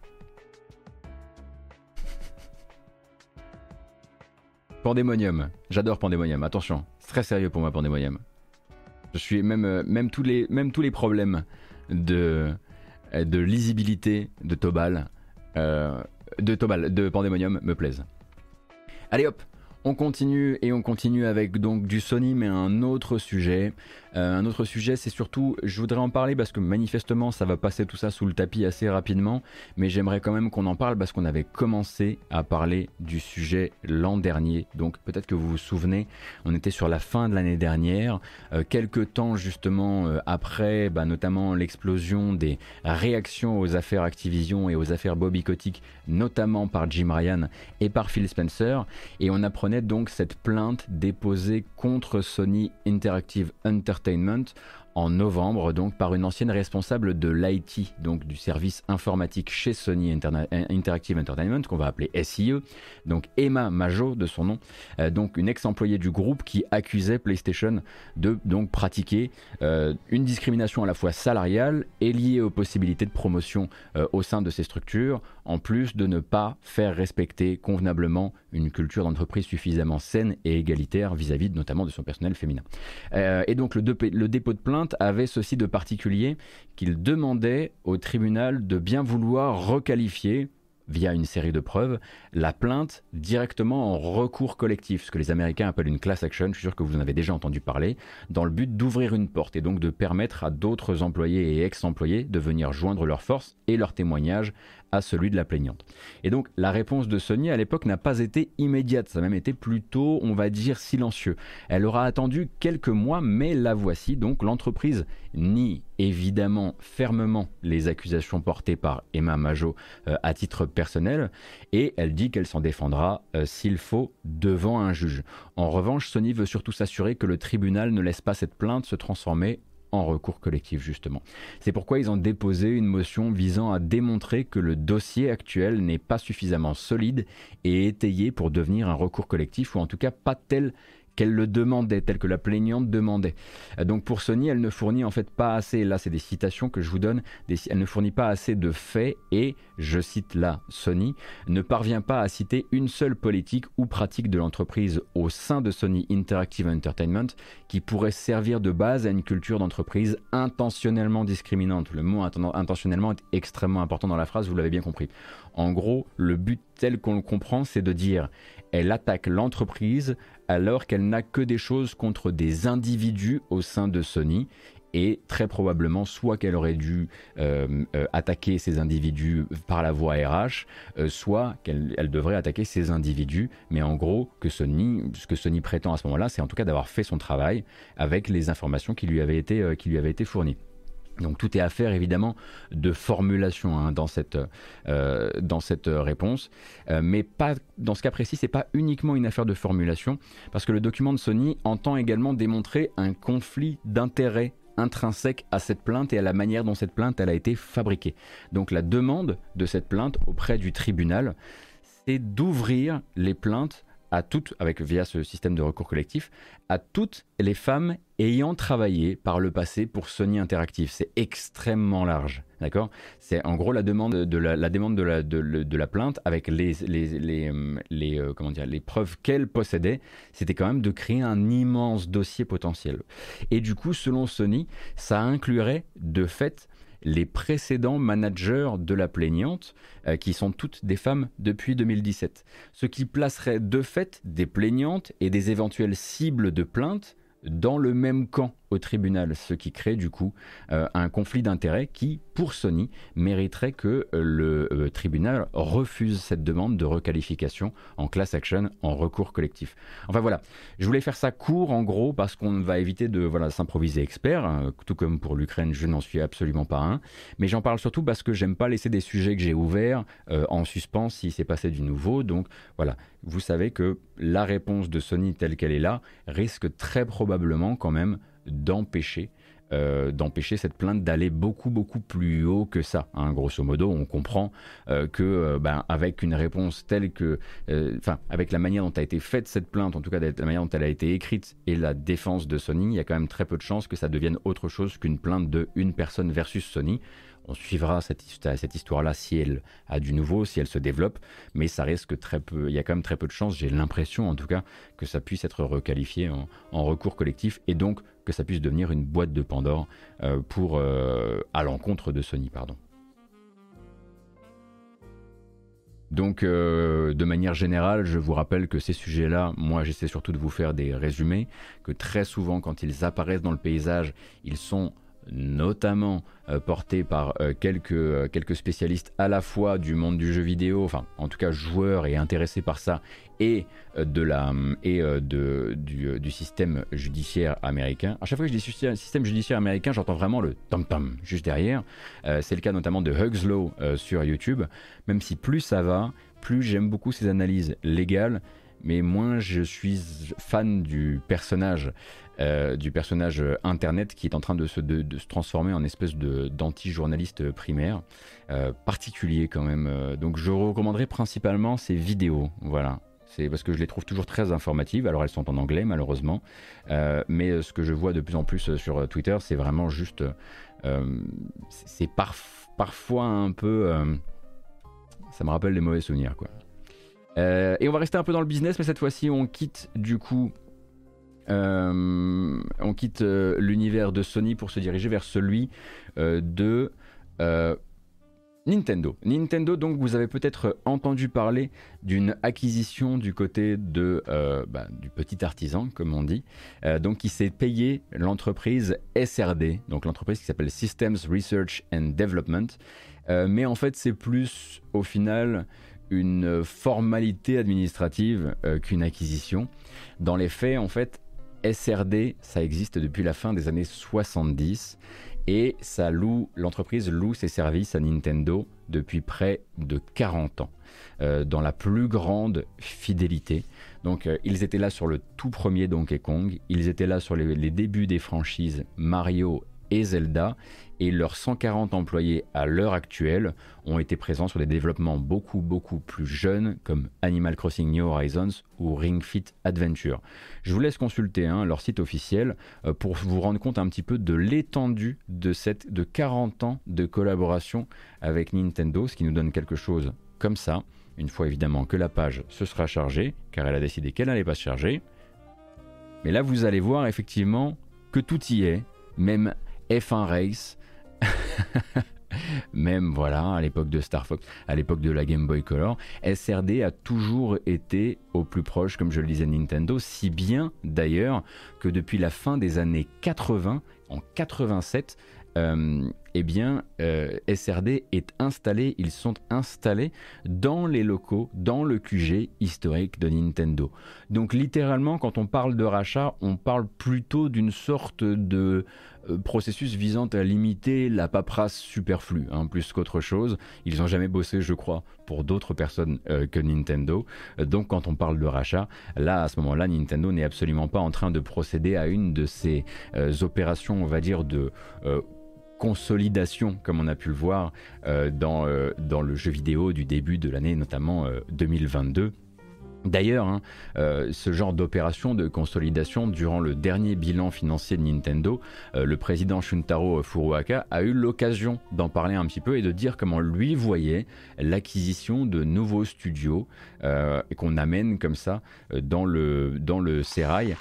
Pandemonium. J'adore Pandemonium. Attention, c'est très sérieux pour moi Pandemonium. Je suis même, euh, même, tous, les, même tous les problèmes de, lisibilité de Tobal, euh, de Tobal, de me plaisent. Allez hop, on continue et on continue avec donc du Sony, mais un autre sujet. Euh, un autre sujet, c'est surtout, je voudrais en parler parce que manifestement, ça va passer tout ça sous le tapis assez rapidement, mais j'aimerais quand même qu'on en parle parce qu'on avait commencé à parler du sujet l'an dernier. Donc peut-être que vous vous souvenez, on était sur la fin de l'année dernière, euh, quelques temps justement euh, après, bah, notamment l'explosion des réactions aux affaires Activision et aux affaires Bobby Kotick, notamment par Jim Ryan et par Phil Spencer, et on apprenait donc cette plainte déposée contre Sony Interactive Entertainment entertainment. En novembre, donc par une ancienne responsable de l'IT, donc du service informatique chez Sony Interna- Interactive Entertainment, qu'on va appeler SIE, donc Emma Majo de son nom, euh, donc une ex-employée du groupe qui accusait PlayStation de donc pratiquer euh, une discrimination à la fois salariale et liée aux possibilités de promotion euh, au sein de ces structures, en plus de ne pas faire respecter convenablement une culture d'entreprise suffisamment saine et égalitaire vis-à-vis notamment de son personnel féminin. Euh, et donc le, le dépôt de plainte avait ceci de particulier qu'il demandait au tribunal de bien vouloir requalifier via une série de preuves, la plainte directement en recours collectif, ce que les Américains appellent une class action, je suis sûr que vous en avez déjà entendu parler, dans le but d'ouvrir une porte et donc de permettre à d'autres employés et ex-employés de venir joindre leurs forces et leurs témoignages à celui de la plaignante. Et donc la réponse de Sony à l'époque n'a pas été immédiate, ça a même été plutôt, on va dire, silencieux. Elle aura attendu quelques mois, mais la voici donc l'entreprise nie évidemment fermement les accusations portées par Emma Majo euh, à titre personnel et elle dit qu'elle s'en défendra euh, s'il faut devant un juge. En revanche, Sony veut surtout s'assurer que le tribunal ne laisse pas cette plainte se transformer en recours collectif justement. C'est pourquoi ils ont déposé une motion visant à démontrer que le dossier actuel n'est pas suffisamment solide et étayé pour devenir un recours collectif ou en tout cas pas tel qu'elle le demandait, tel que la plaignante demandait. Euh, Donc pour Sony, elle ne fournit en fait pas assez, là c'est des citations que je vous donne, elle ne fournit pas assez de faits et, je cite là Sony, ne parvient pas à citer une seule politique ou pratique de l'entreprise au sein de Sony Interactive Entertainment qui pourrait servir de base à une culture d'entreprise intentionnellement discriminante. Le mot inten- intentionnellement est extrêmement important dans la phrase, vous l'avez bien compris. En gros, le but tel qu'on le comprend, c'est de dire elle attaque l'entreprise alors qu'elle n'a que des choses contre des individus au sein de Sony et très probablement soit qu'elle aurait dû euh, euh, attaquer ces individus par la voie RH, euh, soit qu'elle devrait attaquer ces individus, mais en gros, que Sony, ce que Sony prétend à ce moment-là, c'est en tout cas d'avoir fait son travail avec les informations qui lui avaient été, qui lui avaient été fournies. Donc tout est affaire évidemment de formulation hein, dans, cette, dans cette réponse, mais pas dans ce cas précis, c'est pas uniquement une affaire de formulation, parce que le document de Sony entend également démontrer un conflit d'intérêts intrinsèque à cette plainte et à la manière dont cette plainte a été fabriquée. Donc la demande de cette plainte auprès du tribunal, c'est d'ouvrir les plaintes à toutes, avec via ce système de recours collectif, à toutes les femmes ayant travaillé par le passé pour Sony Interactive. C'est extrêmement large, d'accord? C'est en gros la demande de la, demande de la, de, la, plainte avec les, les, les, les euh, comment dire, les preuves qu'elle possédait. C'était quand même de créer un immense dossier potentiel. Et du coup, selon Sony, ça inclurait de fait les précédents managers de la plaignante, euh, qui sont toutes des femmes depuis 2017. Ce qui placerait de fait des plaignantes et des éventuelles cibles de plainte dans le même camp au tribunal, ce qui crée du coup euh, un conflit d'intérêts qui, pour Sony, mériterait que euh, le euh, tribunal refuse cette demande de requalification en class action, en recours collectif. Enfin voilà, je voulais faire ça court en gros parce qu'on va éviter de voilà, s'improviser expert, hein, tout comme pour l'Ukraine, je n'en suis absolument pas un, mais j'en parle surtout parce que j'aime pas laisser des sujets que j'ai ouverts en suspens s'il s'est passé du nouveau, donc voilà, vous savez que la réponse de Sony telle qu'elle est là risque très probablement quand même d'empêcher euh, d'empêcher cette plainte d'aller beaucoup beaucoup plus haut que ça. Hein. Grosso modo, on comprend euh, que euh, ben, avec une réponse telle que, enfin, avec la manière dont a été faite cette plainte, en tout cas la manière dont elle a été écrite et la défense de Sony, il y a quand même très peu de chances que ça devienne autre chose qu'une plainte de une personne versus Sony. On suivra cette, cette histoire-là si elle a du nouveau, si elle se développe, mais ça risque très peu. Il y a quand même très peu de chances, j'ai l'impression en tout cas, que ça puisse être requalifié en, recours collectif et donc que ça puisse devenir une boîte de Pandore euh, pour euh, à l'encontre de Sony, pardon. Donc, euh, de manière générale, je vous rappelle que ces sujets-là, moi, j'essaie surtout de vous faire des résumés, que très souvent, quand ils apparaissent dans le paysage, ils sont notamment euh, porté par euh, quelques, euh, quelques spécialistes à la fois du monde du jeu vidéo, enfin en tout cas joueurs et intéressés par ça, et, de la, et de, du, système judiciaire américain. À chaque fois que je dis système judiciaire américain, j'entends vraiment le tom-tom juste derrière. C'est le cas notamment de Hugslow sur YouTube. Même si plus ça va, plus j'aime beaucoup ces analyses légales, mais moins je suis fan du personnage. Euh, du personnage euh, internet qui est en train de se, transformer en espèce d'anti-journaliste primaire, euh, particulier quand même. Donc je recommanderais principalement ces vidéos, voilà. C'est parce que je les trouve toujours très informatives. Alors elles sont en anglais malheureusement, mais ce que je vois de plus en plus sur Twitter, c'est vraiment juste, c'est parfois un peu, ça me rappelle les mauvais souvenirs quoi. Et on va rester un peu dans le business, mais cette fois-ci on quitte du coup euh, on quitte euh, l'univers de Sony pour se diriger vers celui euh, de Nintendo. Nintendo, donc, vous avez peut-être entendu parler d'une acquisition du côté de, bah, du petit artisan, comme on dit, donc qui s'est payé l'entreprise SRD, donc l'entreprise qui s'appelle Systems Research and Development. mais en fait, c'est plus au final une formalité administrative qu'une acquisition. Dans les faits, en fait, SRD, ça existe depuis la fin des années 70 et ça loue, l'entreprise loue ses services à Nintendo depuis près de 40 ans, euh, dans la plus grande fidélité. Donc euh, ils étaient là sur le tout premier Donkey Kong, ils étaient là sur les débuts des franchises Mario et Zelda, et leurs 140 employés à l'heure actuelle ont été présents sur des développements beaucoup beaucoup plus jeunes comme Animal Crossing New Horizons ou Ring Fit Adventure. Je vous laisse consulter hein, leur site officiel euh, pour vous rendre compte un petit peu de l'étendue de cette de 40 ans de collaboration avec Nintendo, ce qui nous donne quelque chose comme ça. Une fois évidemment que la page se sera chargée, car elle a décidé qu'elle n'allait pas se charger. Mais là, vous allez voir effectivement que tout y est, même F1 Race, même voilà, à l'époque de Star Fox, à l'époque de la Game Boy Color, SRD a toujours été au plus proche, comme je le disais, Nintendo, si bien d'ailleurs que depuis la fin des années 80, en 87, euh, eh bien, euh, SRD est installé, ils sont installés dans les locaux, dans le QG historique de Nintendo. Donc littéralement, quand on parle de rachat, on parle plutôt d'une sorte de euh, processus visant à limiter la paperasse superflue, hein, plus qu'autre chose. Ils n'ont jamais bossé, je crois, pour d'autres personnes que Nintendo. donc quand on parle de rachat, là, à ce moment-là, Nintendo n'est absolument pas en train de procéder à une de ces opérations, on va dire, de consolidation, comme on a pu le voir euh, dans, euh, dans le jeu vidéo du début de l'année, notamment 2022. Euh, D'ailleurs, hein, ce genre d'opération de consolidation, durant le dernier bilan financier de Nintendo, le président Shuntaro Furuhaka a eu l'occasion d'en parler un petit peu et de dire comment lui voyait l'acquisition de nouveaux studios euh, qu'on amène comme ça dans le, dans le sérail.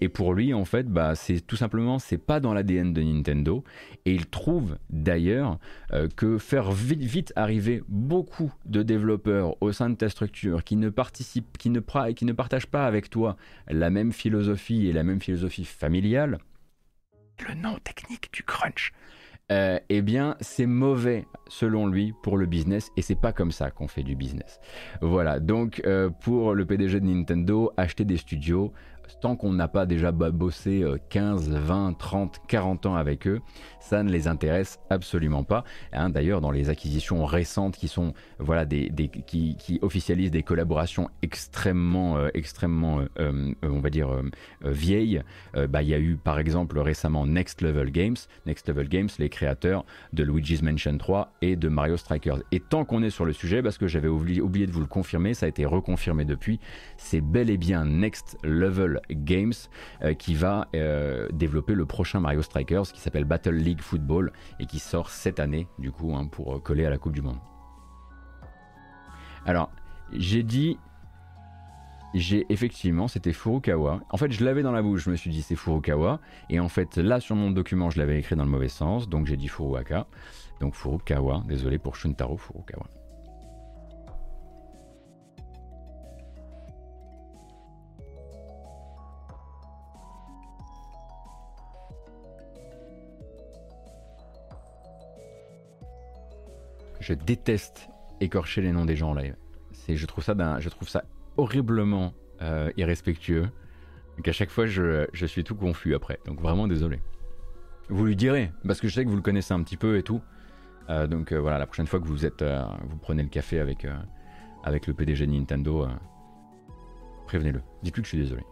et pour lui, en fait, bah, c'est tout simplement, c'est pas dans l'ADN de Nintendo. Et il trouve d'ailleurs que faire vite, vite arriver beaucoup de développeurs au sein de ta structure qui ne participent qui ne, qui ne partagent pas avec toi la même philosophie et la même philosophie familiale, le nom technique du crunch, euh, eh bien, c'est mauvais selon lui pour le business et c'est pas comme ça qu'on fait du business. Voilà, donc euh, pour le PDG de Nintendo, acheter des studios, tant qu'on n'a pas déjà bossé 15, 20, 30, 40 ans avec eux, ça ne les intéresse absolument pas. Hein, d'ailleurs, dans les acquisitions récentes qui sont voilà des, qui, officialisent des collaborations extrêmement euh, extrêmement euh, euh, on va dire vieilles, bah, il y a eu par exemple récemment Next Level Games, Next Level Games, les créateurs de Luigi's Mansion 3 et de Mario Strikers. Et tant qu'on est sur le sujet, parce que j'avais oublié, oublié de vous le confirmer, ça a été reconfirmé depuis, c'est bel et bien Next Level Games qui va développer le prochain Mario Strikers qui s'appelle Battle League Football et qui sort cette année du coup hein, pour coller à la Coupe du Monde. Alors j'ai dit j'ai effectivement, c'était Furukawa. En fait, je l'avais dans la bouche, je me suis dit c'est Furukawa. Et en fait, là sur mon document, je l'avais écrit dans le mauvais sens, donc j'ai dit Furuaka. Donc Furukawa, désolé pour Shuntaro Furukawa. Je déteste écorcher les noms des gens en live. C'est, je trouve ça, je trouve ça horriblement euh, irrespectueux. Donc à chaque fois, je, suis tout confus après. Donc vraiment désolé. Vous lui direz, parce que je sais que vous le connaissez un petit peu et tout. Euh, donc euh, voilà, la prochaine fois que vous êtes, vous prenez le café avec, avec le PDG de Nintendo, prévenez-le. Dites-lui que je suis désolé.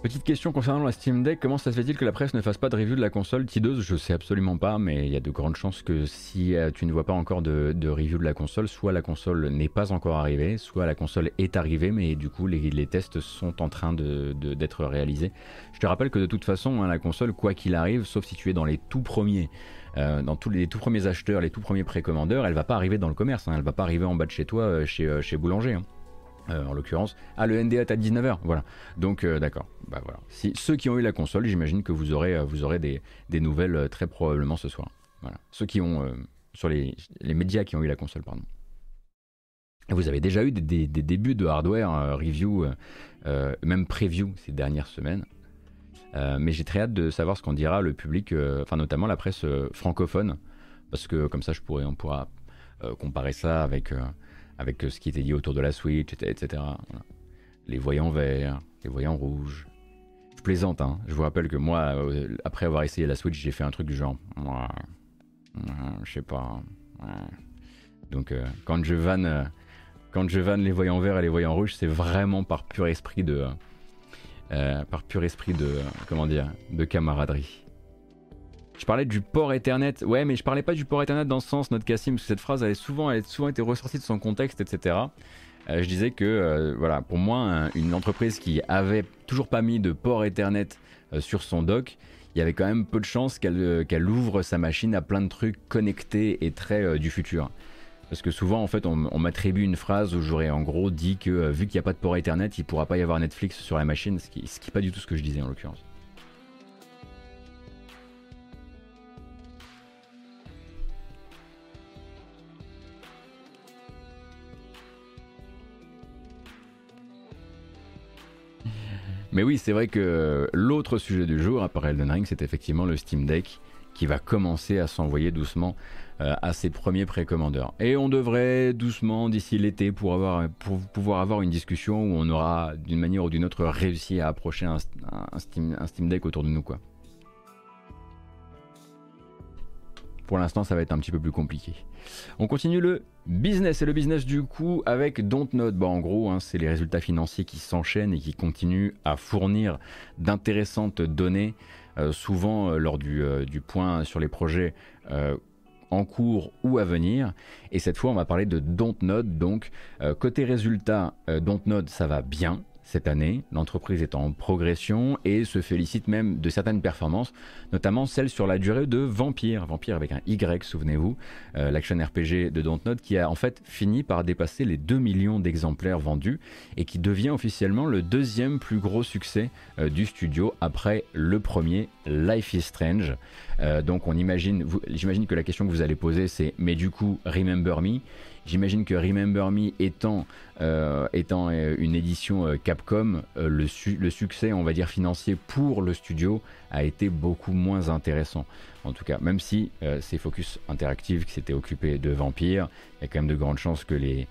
Petite question concernant la Steam Deck, comment ça se fait-il que la presse ne fasse pas de review de la console Tideuse? Je sais absolument pas, mais il y a de grandes chances que si euh, tu ne vois pas encore de, review de la console, soit la console n'est pas encore arrivée, soit la console est arrivée, mais du coup les, tests sont en train d'être réalisés. Je te rappelle que de toute façon, hein, la console, quoi qu'il arrive, sauf si tu es dans les tout premiers, euh, dans tous les tout premiers acheteurs, les tout premiers précommandeurs, elle va pas arriver dans le commerce, hein, elle va pas arriver en bas de chez toi, euh, chez, Boulanger. Hein. Euh, en l'occurrence. Ah, le NDA est à 19h, voilà. Donc, euh, d'accord. Bah. Si, ceux qui ont eu la console, j'imagine que vous aurez, euh, des, nouvelles très probablement ce soir. Voilà. Ceux qui ont, sur les, les, médias qui ont eu la console, pardon. Vous avez déjà eu des, des, débuts de hardware review, même preview ces dernières semaines. mais j'ai très hâte de savoir ce qu'en dira le public, enfin notamment la presse francophone, parce que comme ça je pourrais, on pourra comparer ça avec avec ce qui était dit autour de la Switch, etc. Les voyants verts, les voyants rouges. Je plaisante, hein. Je vous rappelle que moi, euh, après avoir essayé la Switch, j'ai fait un truc du genre. je sais pas. Donc, euh, quand je vanne. Euh, quand je vanne les voyants verts et les voyants rouges, c'est vraiment par pur esprit de, par pur esprit de, comment dire, de camaraderie. Je parlais du port Ethernet. Ouais, mais je parlais pas du port Ethernet dans ce sens, notre Cassim, parce que cette phrase avait souvent, elle a souvent été ressortie de son contexte, etc. Euh, je disais que, euh, voilà, pour moi, une entreprise qui avait toujours pas mis de port Ethernet euh, sur son dock, il y avait quand même peu de chances qu'elle ouvre sa machine à plein de trucs connectés et très du futur. Parce que souvent, en fait, on, m'attribue une phrase où j'aurais en gros dit que vu qu'il n'y a pas de port Ethernet, il pourra pas y avoir Netflix sur la machine, ce qui n'est pas du tout ce que je disais en l'occurrence. Mais oui, c'est vrai que l'autre sujet du jour, après Elden Ring, c'est effectivement le Steam Deck qui va commencer à s'envoyer doucement euh, à ses premiers précommandeurs. Et on devrait doucement, d'ici l'été, pour, pouvoir avoir une discussion où on aura, d'une manière ou d'une autre, réussi à approcher un, Steam, Deck autour de nous. Pour l'instant, ça va être un petit peu plus compliqué. On continue le business. Et le business du coup avec Dontnod. Bon, en gros, hein, c'est les résultats financiers qui s'enchaînent et qui continuent à fournir d'intéressantes données, euh, souvent euh, lors euh, du, point sur les projets en cours ou à venir. Et cette fois, on va parler de Dontnod. Donc, côté résultat, Dontnod, ça va bien cette année. L'entreprise est en progression et se félicite même de certaines performances, notamment celles sur la durée de Vampire. Vampire avec un Y, souvenez-vous, euh, l'action RPG de Dontnod qui a en fait fini par dépasser les 2 millions d'exemplaires vendus et qui devient officiellement le deuxième plus gros succès euh, du studio après le premier Life is Strange. Euh, donc on imagine, j'imagine que la question que vous allez poser c'est mais du coup Remember Me J'imagine que Remember Me étant, euh, euh, une édition euh, Capcom, le, le, succès, on va dire, financier pour le studio a été beaucoup moins intéressant. En tout cas, même si c'est Focus Interactive qui s'était occupé de Vampire, il y a quand même de grandes chances que les,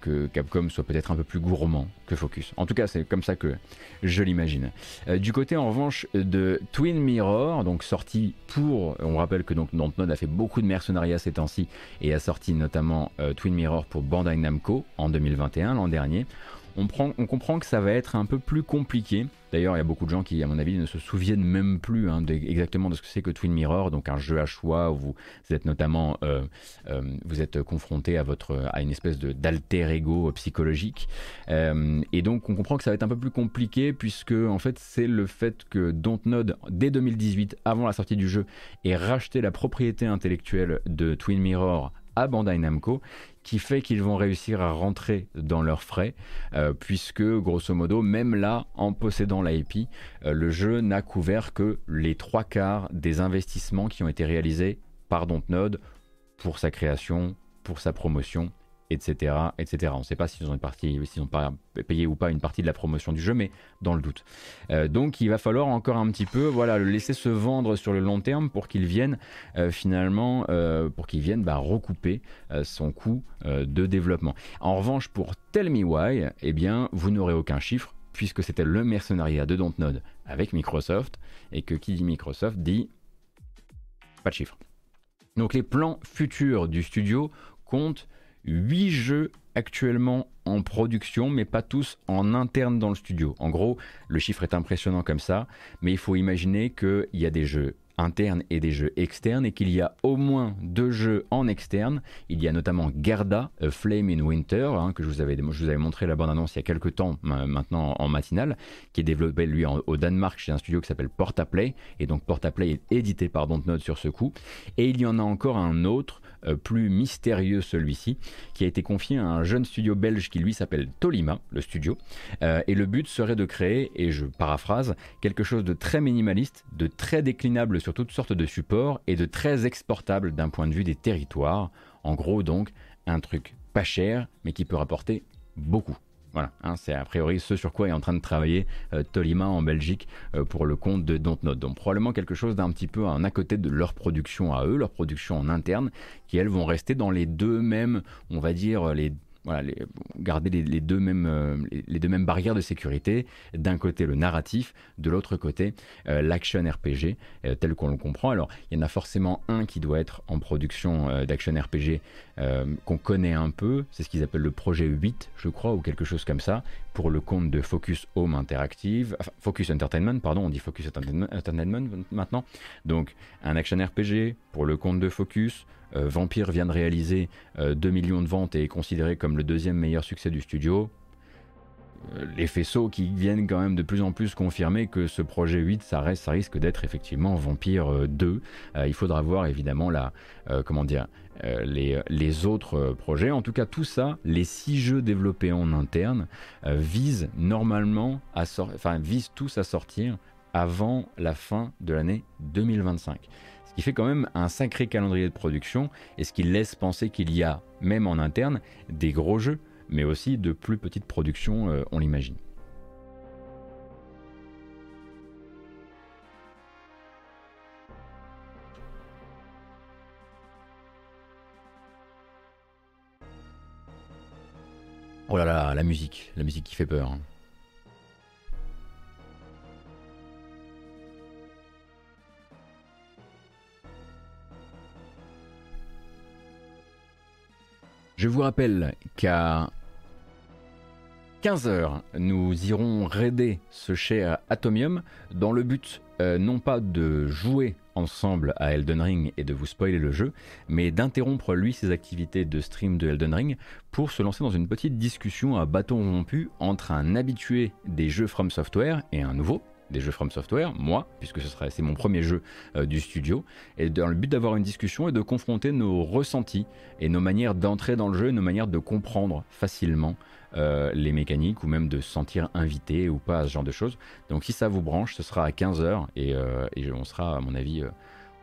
que, Capcom soit peut-être un peu plus gourmand que Focus. En tout cas, c'est comme ça que je l'imagine. Euh, du côté en revanche de Twin Mirror, donc sorti pour, on rappelle que donc Dontnod a fait beaucoup de mercenariats ces temps-ci et a sorti notamment euh, Twin Mirror pour Bandai Namco en 2021 l'an dernier on, comprend que ça va être un peu plus compliqué. D'ailleurs, il y a beaucoup de gens qui, à mon avis, ne se souviennent même plus hein, exactement de ce que c'est que Twin Mirror, donc un jeu à choix où vous, êtes notamment euh, euh, confronté à une espèce de d'alter ego psychologique. Euh, et donc, on comprend que ça va être un peu plus compliqué puisque en fait, c'est le fait que Dontnod dès 2018, avant la sortie du jeu, ait racheté la propriété intellectuelle de Twin Mirror à Bandai Namco qui fait qu'ils vont réussir à rentrer dans leurs frais, euh, puisque grosso modo, même là, en possédant l'IP, euh, le jeu n'a couvert que les trois quarts des investissements qui ont été réalisés par Dontnod pour sa création, pour sa promotion etc., etc. On ne sait pas s'ils ont, ont pas payé ou pas une partie de la promotion du jeu, mais dans le doute. Euh, donc il va falloir encore un petit peu voilà, le laisser se vendre sur le long terme pour qu'il vienne euh, finalement, euh, pour qu'il vienne bah, recouper son coût de développement. En revanche, pour Tell Me Why, eh bien, vous n'aurez aucun chiffre puisque c'était le mercenariat de Dontnod avec Microsoft, et que qui dit Microsoft dit pas de chiffre. Donc les plans futurs du studio comptent 8 jeux actuellement en production, mais pas tous en interne dans le studio. En gros, le chiffre est impressionnant comme ça, mais il faut imaginer qu'il y a des jeux internes et des jeux externes et qu'il y a au moins deux jeux en externe. Il y a notamment Gerda, A Flame in Winter, hein, que je vous, avais, montré la bande-annonce il y a quelques temps maintenant en matinale, qui est développé lui au Danemark chez un studio qui s'appelle Portaplay. Et donc Portaplay est édité par Dontnod sur ce coup. Et il y en a encore un autre plus mystérieux celui-ci, qui a été confié à un jeune studio belge qui lui s'appelle Tolima, le studio. Euh, et le but serait de créer, et je paraphrase, quelque chose de très minimaliste, de très déclinable sur toutes sortes de supports et de très exportable d'un point de vue des territoires. En gros donc, un truc pas cher, mais qui peut rapporter beaucoup. Voilà, hein, c'est a priori ce sur quoi est en train de travailler euh, Tolima en Belgique euh, pour le compte de Dontnod. Donc probablement quelque chose d'un petit peu à côté de leur production à eux, leur production en interne, qui elles vont rester dans les deux mêmes, on va dire, les voilà, garder les, deux mêmes, euh, les, deux mêmes barrières de sécurité. D'un côté le narratif, de l'autre côté euh, l'action RPG euh, tel qu'on le comprend. Alors il y en a forcément un qui doit être en production d'action RPG qu'on connaît un peu, c'est ce qu'ils appellent le projet 8 je crois ou quelque chose comme ça, pour le compte de Focus Home Interactive, Focus Entertainment, pardon, on dit Focus Entertainment maintenant. Donc un action RPG pour le compte de Focus, Vampire vient de réaliser 2 euh, millions de ventes et est considéré comme le deuxième meilleur succès du studio. Euh, les faisceaux qui viennent quand même de plus en plus confirmer que ce projet 8, ça, reste, ça risque d'être effectivement Vampire 2. il faudra voir évidemment la, comment dire, les, autres projets. En tout cas, tout ça, les six jeux développés en interne, visent normalement à enfin, visent tous à sortir avant la fin de l'année 2025 qui fait quand même un sacré calendrier de production et ce qui laisse penser qu'il y a, même en interne, des gros jeux, mais aussi de plus petites productions, euh, on l'imagine. Oh là là, la musique, la musique qui fait peur. Hein. Je vous rappelle qu'à 15h, nous irons raider ce cher Atomium dans le but euh, non pas de jouer ensemble à Elden Ring et de vous spoiler le jeu, mais d'interrompre lui ses activités de stream de Elden Ring pour se lancer dans une petite discussion à bâton rompu entre un habitué des jeux From Software et un nouveau des jeux From Software, moi, puisque ce sera c'est mon premier jeu euh, du studio, et dans le but d'avoir une discussion et de confronter nos ressentis et nos manières d'entrer dans le jeu, nos manières de comprendre facilement euh, les mécaniques ou même de se sentir invité ou pas à ce genre de choses. Donc si ça vous branche, ce sera à 15h euh, et, on sera, à mon avis,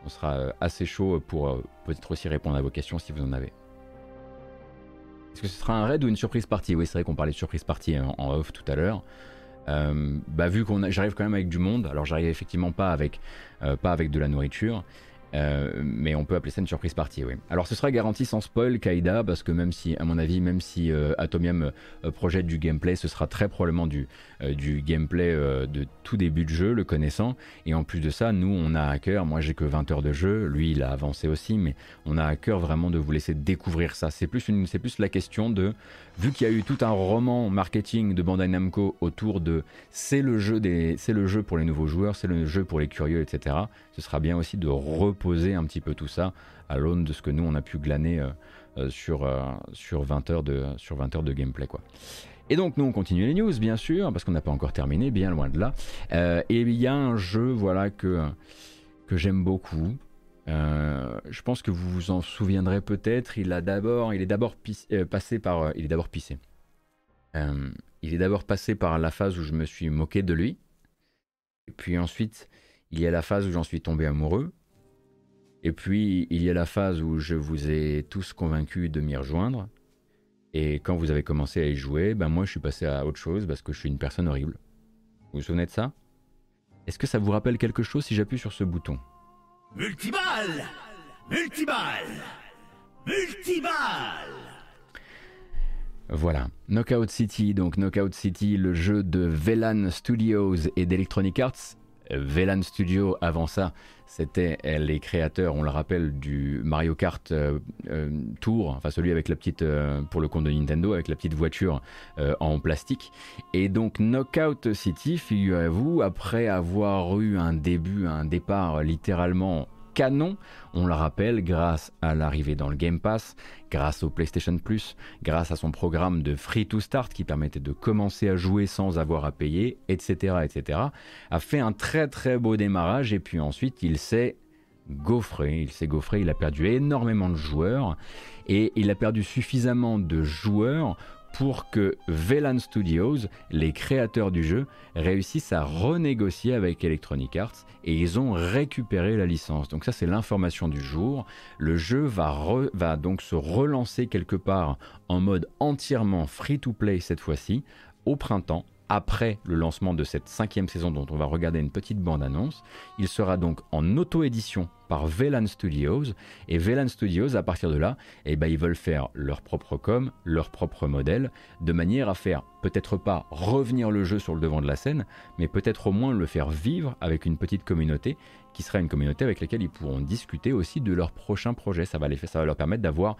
on sera assez chaud pour peut-être aussi répondre à vos questions si vous en avez. Est-ce que ce sera un raid ou une surprise partie? Oui, c'est vrai qu'on parlait de surprise partie en off tout à l'heure. Euh, bah, vu qu'on j'arrive quand même avec du monde, alors j'arrive effectivement pas avec, euh, pas avec de la nourriture, euh, mais on peut appeler ça une surprise partie, oui. Alors ce sera garanti sans spoil, Kaida, parce que même si, à mon avis, même si Atomium projette du gameplay, ce sera très probablement du, du gameplay de tout début de jeu, le connaissant. Et en plus de ça, nous, on a à cœur, moi j'ai que 20 heures de jeu, lui il a avancé aussi, mais on a à cœur vraiment de vous laisser découvrir ça. C'est plus, une, plus la question de vu qu'il y a eu tout un roman marketing de Bandai Namco autour de c'est le jeu c'est le jeu pour les nouveaux joueurs, c'est le jeu pour les curieux, etc. Ce sera bien aussi de reposer un petit peu tout ça à l'aune de ce que nous on a pu glaner euh, euh, sur, euh, sur 20 heures de sur 20 heures de gameplay quoi. Et donc nous on continue les news bien sûr parce qu'on n'a pas encore terminé, bien loin de là. et il y a un jeu voilà que j'aime beaucoup. Euh, je pense que vous vous en souviendrez peut-être. Il a d'abord, il est d'abord euh, passé par, euh, il est d'abord pissé. il est d'abord passé par la phase où je me suis moqué de lui. Et puis ensuite, il y a la phase où j'en suis tombé amoureux. Et puis il y a la phase où je vous ai tous convaincus de m'y rejoindre. Et quand vous avez commencé à y jouer, ben moi je suis passé à autre chose parce que je suis une personne horrible. Vous vous souvenez de ça? Est-ce que ça vous rappelle quelque chose si j'appuie sur ce bouton? Multiball. Multiball. Multiball. Voilà, Knockout City, donc Knockout City, le jeu de Velan Studios et d'Electronic Arts. Velan Studio, avant ça, c'était les créateurs, on le rappelle, du Mario Kart euh, euh, Tour, enfin celui avec la petite, euh, pour le compte de Nintendo, avec la petite voiture en plastique. Et donc Knockout City, figurez-vous, après avoir eu un début, un départ littéralement canon, on le rappelle, grâce à l'arrivée dans le Game Pass, grâce au PlayStation Plus, grâce à son programme de Free to Start qui permettait de commencer à jouer sans avoir à payer, etc., etc., a fait un très très beau démarrage et puis ensuite il s'est gaufré, il s'est gaufré, il a perdu énormément de joueurs et il a perdu suffisamment de joueurs pour que Velan Studios, les créateurs du jeu, réussissent à renégocier avec Electronic Arts et ils ont récupéré la licence. Donc ça c'est l'information du jour. Le jeu va, va donc se relancer quelque part en mode entièrement free-to-play cette fois-ci au printemps après le lancement de cette cinquième saison dont on va regarder une petite bande-annonce. Il sera donc en auto-édition par Velan Studios. Et Velan Studios, à partir de là, eh ben, ils veulent faire leur propre com, leur propre modèle, de manière à faire peut-être pas revenir le jeu sur le devant de la scène, mais peut-être au moins le faire vivre avec une petite communauté qui sera une communauté avec laquelle ils pourront discuter aussi de leurs prochains projets. Ça va, les, ça va leur permettre d'avoir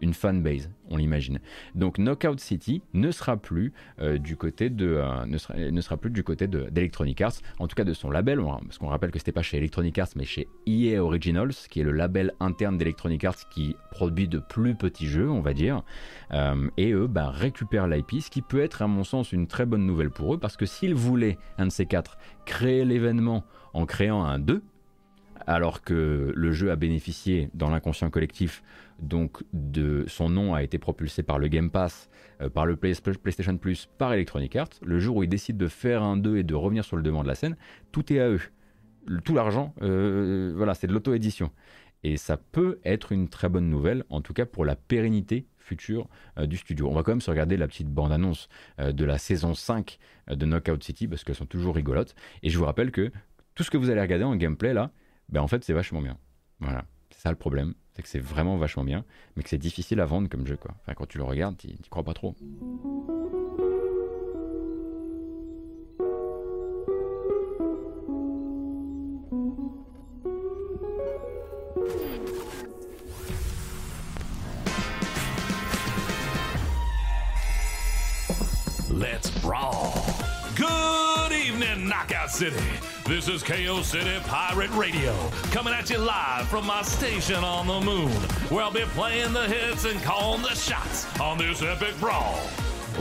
une fanbase, on l'imagine. Donc Knockout City ne sera plus euh, du côté de euh, ne, sera, ne, sera, plus du côté d'Electronic Arts, en tout cas de son label, parce qu'on rappelle que c'était pas chez Electronic Arts mais chez EA Originals, qui est le label interne d'Electronic Arts qui produit de plus petits jeux, on va dire. Euh, et eux bah, récupèrent l'IP, ce qui peut être à mon sens une très bonne nouvelle pour eux, parce que s'ils voulaient un de ces quatre créer l'événement en créant un 2, alors que le jeu a bénéficié dans l'inconscient collectif donc de son nom a été propulsé par le Game Pass, euh, par le PlayStation Plus, par Electronic Arts. Le jour où ils décident de faire un 2 et de revenir sur le devant de la scène, tout est à eux. tout l'argent, euh, voilà, c'est de l'auto-édition. Et ça peut être une très bonne nouvelle, en tout cas pour la pérennité future euh, du studio. On va quand même se regarder la petite bande-annonce de la saison 5 de Knockout City, parce qu'elles sont toujours rigolotes. Et je vous rappelle que tout ce que vous allez regarder en gameplay là, ben en fait c'est vachement bien. Voilà C'est ça le problème, c'est que c'est vraiment vachement bien, mais que c'est difficile à vendre comme jeu quoi. Enfin quand tu le regardes, tu crois pas trop. Let's brawl. Good evening, Knockout City. This is KO City Pirate Radio, coming at you live from my station on the moon, where I'll be playing the hits and calling the shots on this epic brawl.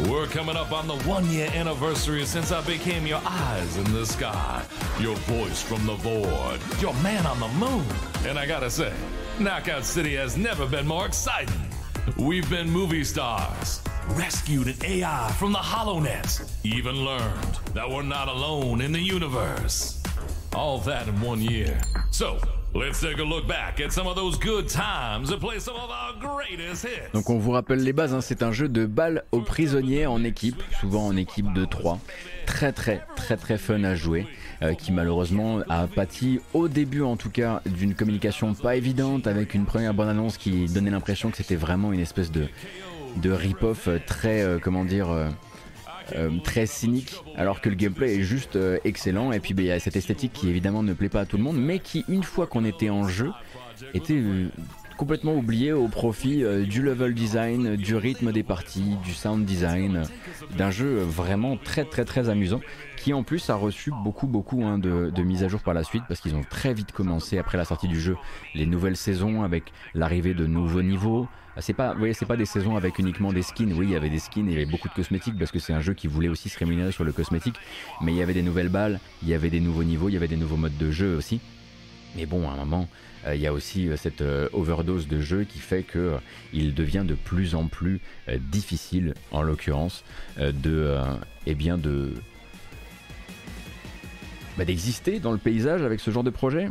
We're coming up on the one year anniversary since I became your eyes in the sky, your voice from the void, your man on the moon. And I gotta say, Knockout City has never been more exciting. We've been movie stars, rescued an AI from the HoloNet, even learned that we're not alone in the universe. In one year. So, let's take a look back at some of those good times play some of our greatest hits. Donc on vous rappelle les bases, hein, c'est un jeu de balles aux prisonniers en équipe, souvent en équipe de 3. Très très très très fun à jouer. Euh, qui malheureusement a pâti au début en tout cas d'une communication pas évidente avec une première bonne annonce qui donnait l'impression que c'était vraiment une espèce de, de rip-off très euh, comment dire euh, euh, très cynique alors que le gameplay est juste euh, excellent et puis bah, il y a cette esthétique qui évidemment ne plaît pas à tout le monde mais qui une fois qu'on était en jeu était euh, complètement oublié au profit euh, du level design, du rythme des parties, du sound design, euh, d'un jeu vraiment très très très amusant qui en plus a reçu beaucoup beaucoup hein, de, de mises à jour par la suite parce qu'ils ont très vite commencé après la sortie du jeu les nouvelles saisons avec l'arrivée de nouveaux niveaux. Ah, C'est pas, vous voyez, c'est pas des saisons avec uniquement des skins. Oui, il y avait des skins, il y avait beaucoup de cosmétiques parce que c'est un jeu qui voulait aussi se rémunérer sur le cosmétique. Mais il y avait des nouvelles balles, il y avait des nouveaux niveaux, il y avait des nouveaux modes de jeu aussi. Mais bon, à un moment, euh, il y a aussi euh, cette euh, overdose de jeu qui fait que il devient de plus en plus difficile, en l'occurrence, de, eh bien, de bah, d'exister dans le paysage avec ce genre de projet.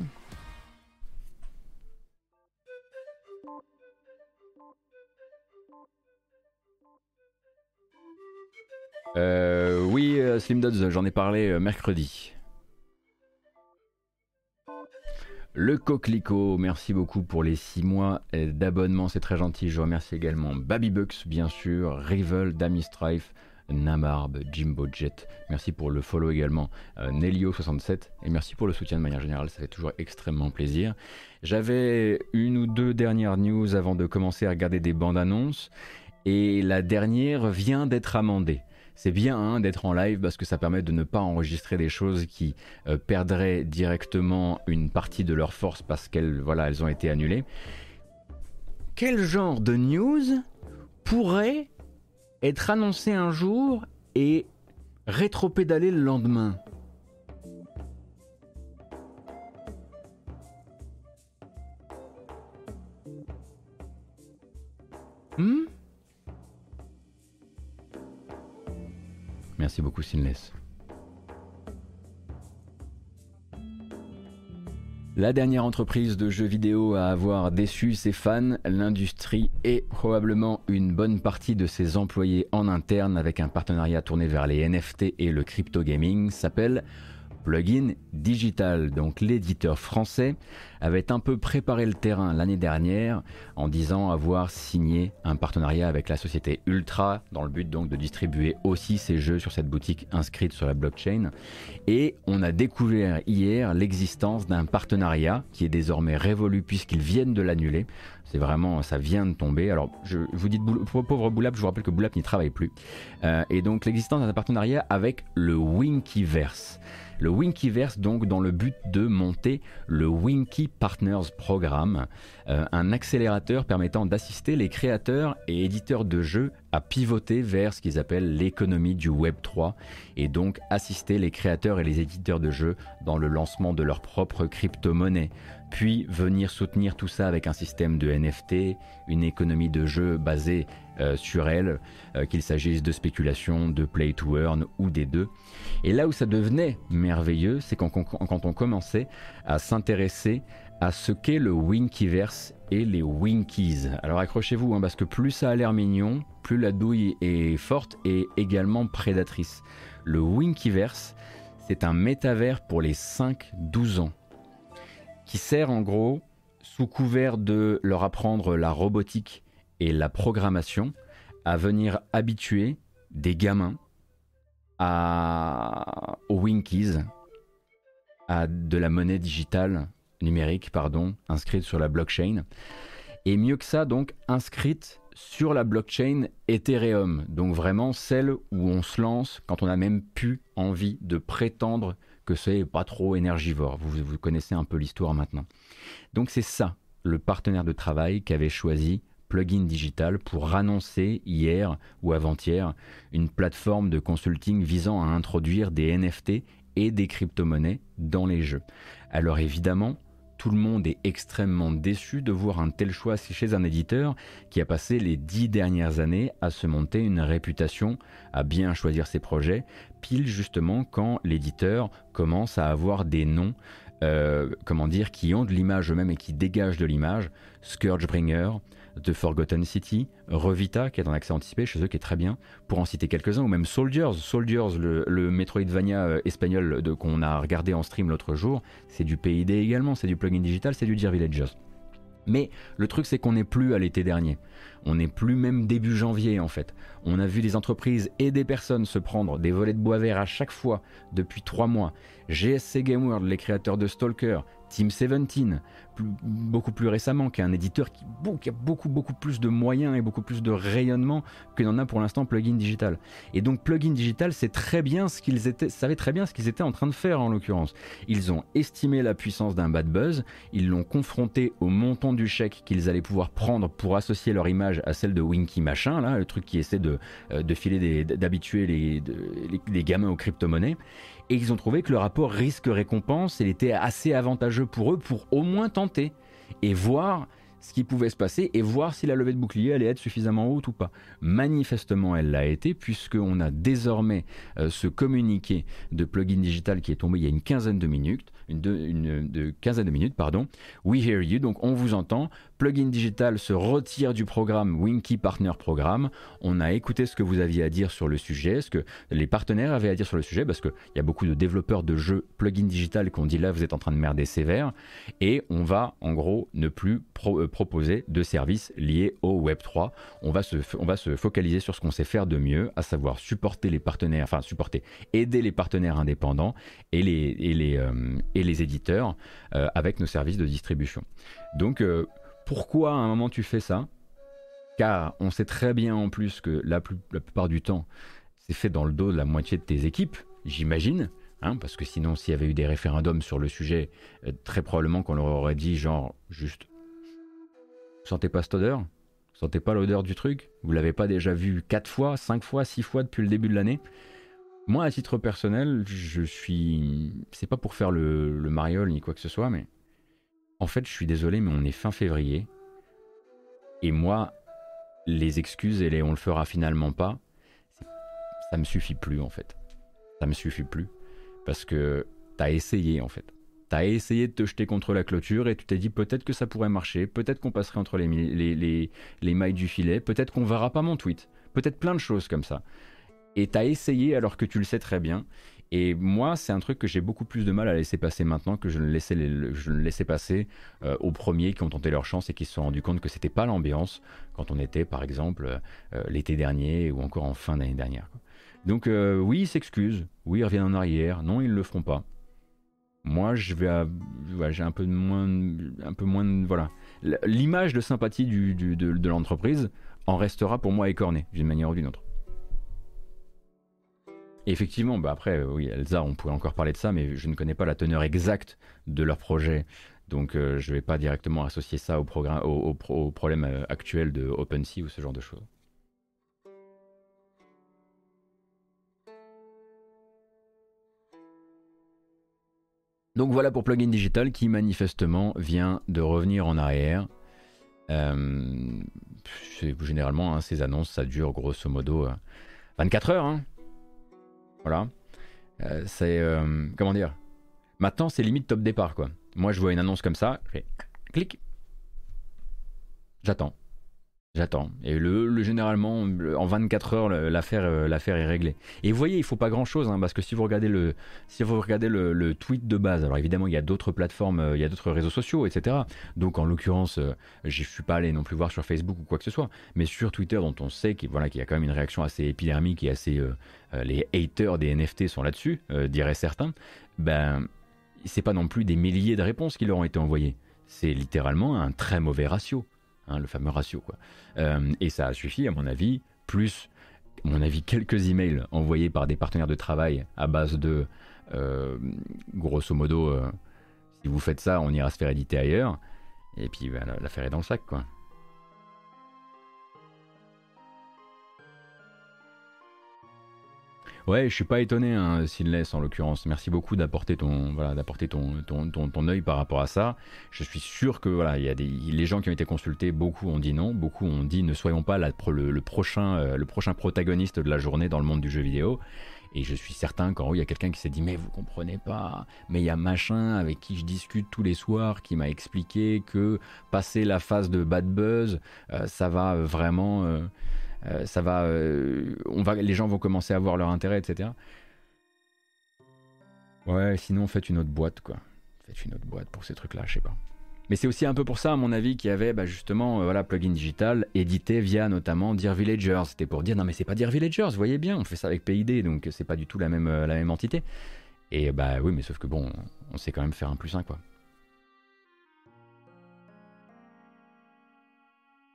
Euh, oui, euh, Slim Dodds, j'en ai parlé euh, mercredi. Le Coquelicot, merci beaucoup pour les 6 mois d'abonnement, c'est très gentil. Je remercie également Babybucks, bien sûr, Rival, Dami Strife, Namarb, Jimbo Jet. Merci pour le follow également, euh, Nelio67. Et merci pour le soutien de manière générale, ça fait toujours extrêmement plaisir. J'avais une ou deux dernières news avant de commencer à regarder des bandes annonces. Et la dernière vient d'être amendée. C'est bien hein, d'être en live parce que ça permet de ne pas enregistrer des choses qui euh, perdraient directement une partie de leur force parce qu'elles voilà, elles ont été annulées. Quel genre de news pourrait être annoncé un jour et rétropédaler le lendemain? Hmm? Merci beaucoup Sinless. La dernière entreprise de jeux vidéo à avoir déçu ses fans, l'industrie et probablement une bonne partie de ses employés en interne avec un partenariat tourné vers les NFT et le crypto gaming s'appelle Plugin Digital. Donc l'éditeur français avait un peu préparé le terrain l'année dernière en disant avoir signé un partenariat avec la société Ultra dans le but donc de distribuer aussi ses jeux sur cette boutique inscrite sur la blockchain. Et on a découvert hier l'existence d'un partenariat qui est désormais révolu puisqu'ils viennent de l'annuler. C'est vraiment, ça vient de tomber. Alors, je, vous dis, pauvre Boulap, je vous rappelle que Boulap n'y travaille plus. Euh, et donc, l'existence d'un partenariat avec le Winkyverse. Le Winkyverse, donc, dans le but de monter le Winky Partners Programme, euh, un accélérateur permettant d'assister les créateurs et éditeurs de jeux à pivoter vers ce qu'ils appellent l'économie du Web 3 et donc assister les créateurs et les éditeurs de jeux dans le lancement de leur propre crypto-monnaie, puis venir soutenir tout ça avec un système de NFT, une économie de jeu basée euh, sur elle, euh, qu'il s'agisse de spéculation, de play to earn ou des deux. Et là où ça devenait merveilleux, c'est quand, on commençait à s'intéresser à ce qu'est le Winkyverse et les Winkies. Alors accrochez-vous, hein, parce que plus ça a l'air mignon, plus la douille est forte et également prédatrice. Le Winkyverse, c'est un métavers pour les 5-12 ans, qui sert en gros sous couvert de leur apprendre la robotique et la programmation, à venir habituer des gamins à, aux Winkies, à de la monnaie digitale, numérique, pardon, inscrite sur la blockchain. Et mieux que ça, donc, inscrite sur la blockchain Ethereum. Donc vraiment celle où on se lance quand on a même plus envie de prétendre que c'est pas trop énergivore. Vous, vous connaissez un peu l'histoire maintenant. Donc c'est ça le partenaire de travail qu'avait choisi Plugin Digital pour annoncer hier ou avant-hier une plateforme de consulting visant à introduire des NFT et des crypto-monnaies dans les jeux. Alors évidemment, tout le monde est extrêmement déçu de voir un tel choix chez un éditeur qui a passé les dix dernières années à se monter une réputation, à bien choisir ses projets, pile justement quand l'éditeur commence à avoir des noms, euh, comment dire, qui ont de l'image eux-mêmes et qui dégagent de l'image, Scourgebringer, The Forgotten City, Revita, qui est en accès anticipé chez eux, qui est très bien, pour en citer quelques-uns, ou même Soldiers. Soldiers, le, Metroidvania euh, espagnol qu'on a regardé en stream l'autre jour, c'est du PID également, c'est du plugin digital, c'est du Dear Villagers. Mais le truc, c'est qu'on n'est plus à l'été dernier. On n'est plus même début janvier en fait. On a vu des entreprises et des personnes se prendre des volets de bois vert à chaque fois depuis trois mois. GSC Game World, les créateurs de Stalker, Team 17, beaucoup plus récemment, qui est un éditeur qui, a beaucoup beaucoup plus de moyens et beaucoup plus de rayonnement que n'en a pour l'instant Plugin Digital. Et donc Plugin Digital c'est très bien ce qu'ils étaient, savait très bien ce qu'ils étaient en train de faire en l'occurrence. Ils ont estimé la puissance d'un bad buzz, ils l'ont confronté au montant du chèque qu'ils allaient pouvoir prendre pour associer leur image à celle de Winky machin, là, le truc qui essaie de, euh, filer d'habituer les, gamins aux crypto-monnaies et ils ont trouvé que le rapport risque-récompense, était assez avantageux pour eux pour au moins tenter et voir ce qui pouvait se passer et voir si la levée de bouclier allait être suffisamment haute ou pas. Manifestement, elle l'a été puisqu'on a désormais euh, ce communiqué de plugin digital qui est tombé il y a une quinzaine de minutes, une, de, quinzaine minutes, pardon. We hear you, donc on vous entend. Plugin Digital se retire du programme Winky Partner Programme. On a écouté ce que vous aviez à dire sur le sujet, ce que les partenaires avaient à dire sur le sujet, parce qu'il y a beaucoup de développeurs de jeux Plugin Digital qui ont dit là, vous êtes en train de merder sévère, et on va en gros ne plus euh, proposer de services liés au Web3. On va se, on va se focaliser sur ce qu'on sait faire de mieux, à savoir supporter les partenaires, enfin supporter, aider les partenaires indépendants et les, et les, euh, et les éditeurs euh, avec nos services de distribution. Donc, pourquoi à un moment tu fais ça? Car on sait très bien en plus que la, plupart du temps, c'est fait dans le dos de la moitié de tes équipes, j'imagine. Hein, parce que sinon, s'il y avait eu des référendums sur le sujet, euh, très probablement qu'on leur aurait dit genre juste Vous sentez pas cette odeur? Sentez pas l'odeur du truc? Vous l'avez pas déjà vu 4 fois, 5 fois, 6 fois depuis le début de l'année? Moi, à titre personnel, je suis. C'est pas pour faire le, le mariole ni quoi que ce soit, mais en fait, je suis désolé, mais on est fin février. Et moi, les excuses et les on le fera finalement pas, ça me suffit plus en fait. Ça me suffit plus. Parce que t'as essayé en fait. T'as essayé de te jeter contre la clôture et tu t'es dit peut-être que ça pourrait marcher, peut-être qu'on passerait entre les, les, les, mailles du filet, peut-être qu'on verra pas mon tweet, peut-être plein de choses comme ça. Et t'as essayé alors que tu le sais très bien. Et moi, c'est un truc que j'ai beaucoup plus de mal à laisser passer maintenant que je ne laissais, je laissais passer euh, aux premiers qui ont tenté leur chance et qui se sont rendus compte que c'était pas l'ambiance quand on était, par exemple, euh, l'été dernier ou encore en fin d'année dernière. Donc euh, oui, ils s'excusent, oui, ils reviennent en arrière, non, ils ne le feront pas. Moi, je vais, j'ai un peu moins, un peu moins, voilà, l'image de sympathie de, de l'entreprise en restera pour moi écornée d'une manière ou d'une autre effectivement, bah après, euh, oui, Elsa, on pourrait encore parler de ça, mais je ne connais pas la teneur exacte de leur projet. Donc euh, je ne vais pas directement associer ça au, problème euh, actuel de OpenSea ou ce genre de choses. Donc voilà pour Plugin Digital qui manifestement vient de revenir en arrière. généralement, hein, ces annonces, ça dure grosso modo 24 heures. Hein. Voilà. Euh, c'est. Euh, comment dire? Maintenant, c'est limite top départ, quoi. Moi, je vois une annonce comme ça, je fais clic. J'attends. J'attends. Et le, généralement, en 24 heures, l'affaire, euh, l'affaire est réglée. Et vous voyez, il faut pas grand chose, hein, parce que si vous regardez le, si vous regardez le, tweet de base, alors évidemment, il y a d'autres plateformes, euh, il y a d'autres réseaux sociaux, etc. Donc, en l'occurrence, euh, j'y suis pas allé non plus voir sur Facebook ou quoi que ce soit, mais sur Twitter, dont on sait qu'il y a quand même une réaction assez épidermique et assez, les haters des NFT sont là-dessus, diraient certains. Ben, c'est pas non plus des milliers de réponses qui leur ont été envoyées. C'est littéralement un très mauvais ratio. Hein, le fameux ratio. Quoi. Euh, et ça a suffi, à mon avis, plus, à mon avis, quelques emails envoyés par des partenaires de travail à base de, euh, grosso modo, euh, si vous faites ça, on ira se faire éditer ailleurs. Et puis l'affaire est dans le sac, quoi. Ouais, je suis pas étonné, hein, Sinless en l'occurrence. Merci beaucoup d'apporter ton, voilà, d'apporter ton, ton, ton, œil par rapport à ça. Je suis sûr que voilà, il y a des, les gens qui ont été consultés, beaucoup ont dit non, beaucoup ont dit ne soyons pas le, le, prochain, euh, le prochain protagoniste de la journée dans le monde du jeu vidéo. Et je suis certain qu'en haut, il y a quelqu'un qui s'est dit Mais vous comprenez pas, mais il y a machin avec qui je discute tous les soirs qui m'a expliqué que passer la phase de bad buzz, euh, ça va vraiment. Euh, euh, ça va, euh, va, les gens vont commencer à voir leur intérêt, etc. Ouais, sinon faites une autre boîte, quoi. Faites une autre boîte pour ces trucs-là, je sais pas. Mais c'est aussi un peu pour ça, à mon avis, qu'il y avait bah, justement euh, voilà, plugin digital édité via notamment Dear Villagers. C'était pour dire non mais c'est pas Dear Villagers, voyez bien, on fait ça avec PID, donc c'est pas du tout la même, la même entité. Et bah oui, mais sauf que bon, on sait quand même faire un plus un quoi.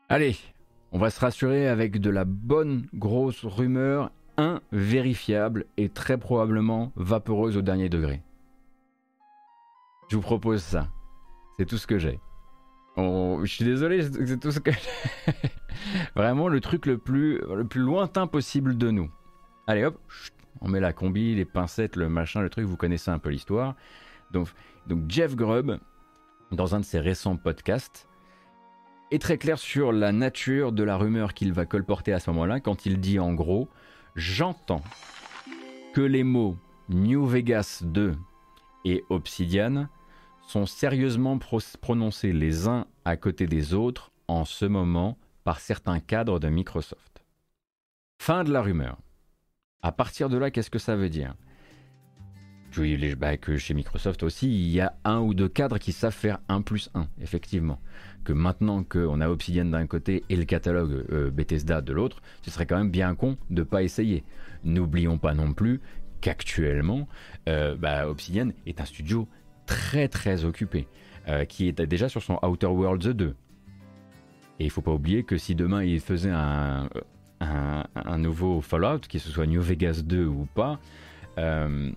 Allez, on va se rassurer avec de la bonne grosse rumeur invérifiable et très probablement vaporeuse au dernier degré. Je vous propose ça. C'est tout ce que j'ai. je suis désolé, c'est tout ce que j'ai. Vraiment le truc le plus, le plus lointain possible de nous. Allez hop, on met la combi, les pincettes, le machin, le truc, vous connaissez un peu l'histoire. Donc, donc Jeff Grubb, dans un de ses récents podcasts, est très clair sur la nature de la rumeur qu'il va colporter à ce moment-là quand il dit en gros J'entends que les mots New Vegas 2 et Obsidian sont sérieusement prononcés les uns à côté des autres en ce moment par certains cadres de Microsoft. Fin de la rumeur. À partir de là, qu'est-ce que ça veut dire? Bah, que chez Microsoft aussi, il y a un ou deux cadres qui savent faire 1 plus 1, effectivement que maintenant qu'on a Obsidian d'un côté et le catalogue euh, Bethesda de l'autre, ce serait quand même bien con de ne pas essayer. N'oublions pas non plus qu'actuellement, euh, bah, Obsidian est un studio très très occupé, euh, qui est déjà sur son Outer Worlds 2. Et il faut pas oublier que si demain il faisait un, un, nouveau Fallout, qu'il ce soit New Vegas 2 ou pas, ce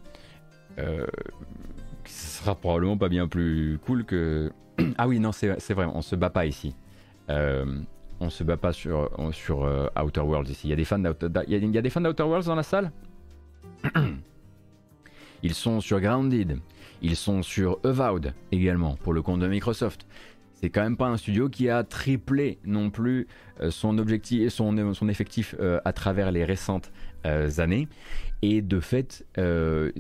sera probablement pas bien plus cool que ah oui, non, c'est vrai, on se bat pas ici. Euh, on se bat pas sur, sur euh, Outer Worlds ici. Il y a des fans d'Outer, Worlds dans la salle? Ils sont sur Grounded. Ils sont sur Avowed également, pour le compte de Microsoft. C'est quand même pas un studio qui a triplé non plus euh, son objectif, son, son effectif à travers les récentes années. Et de fait,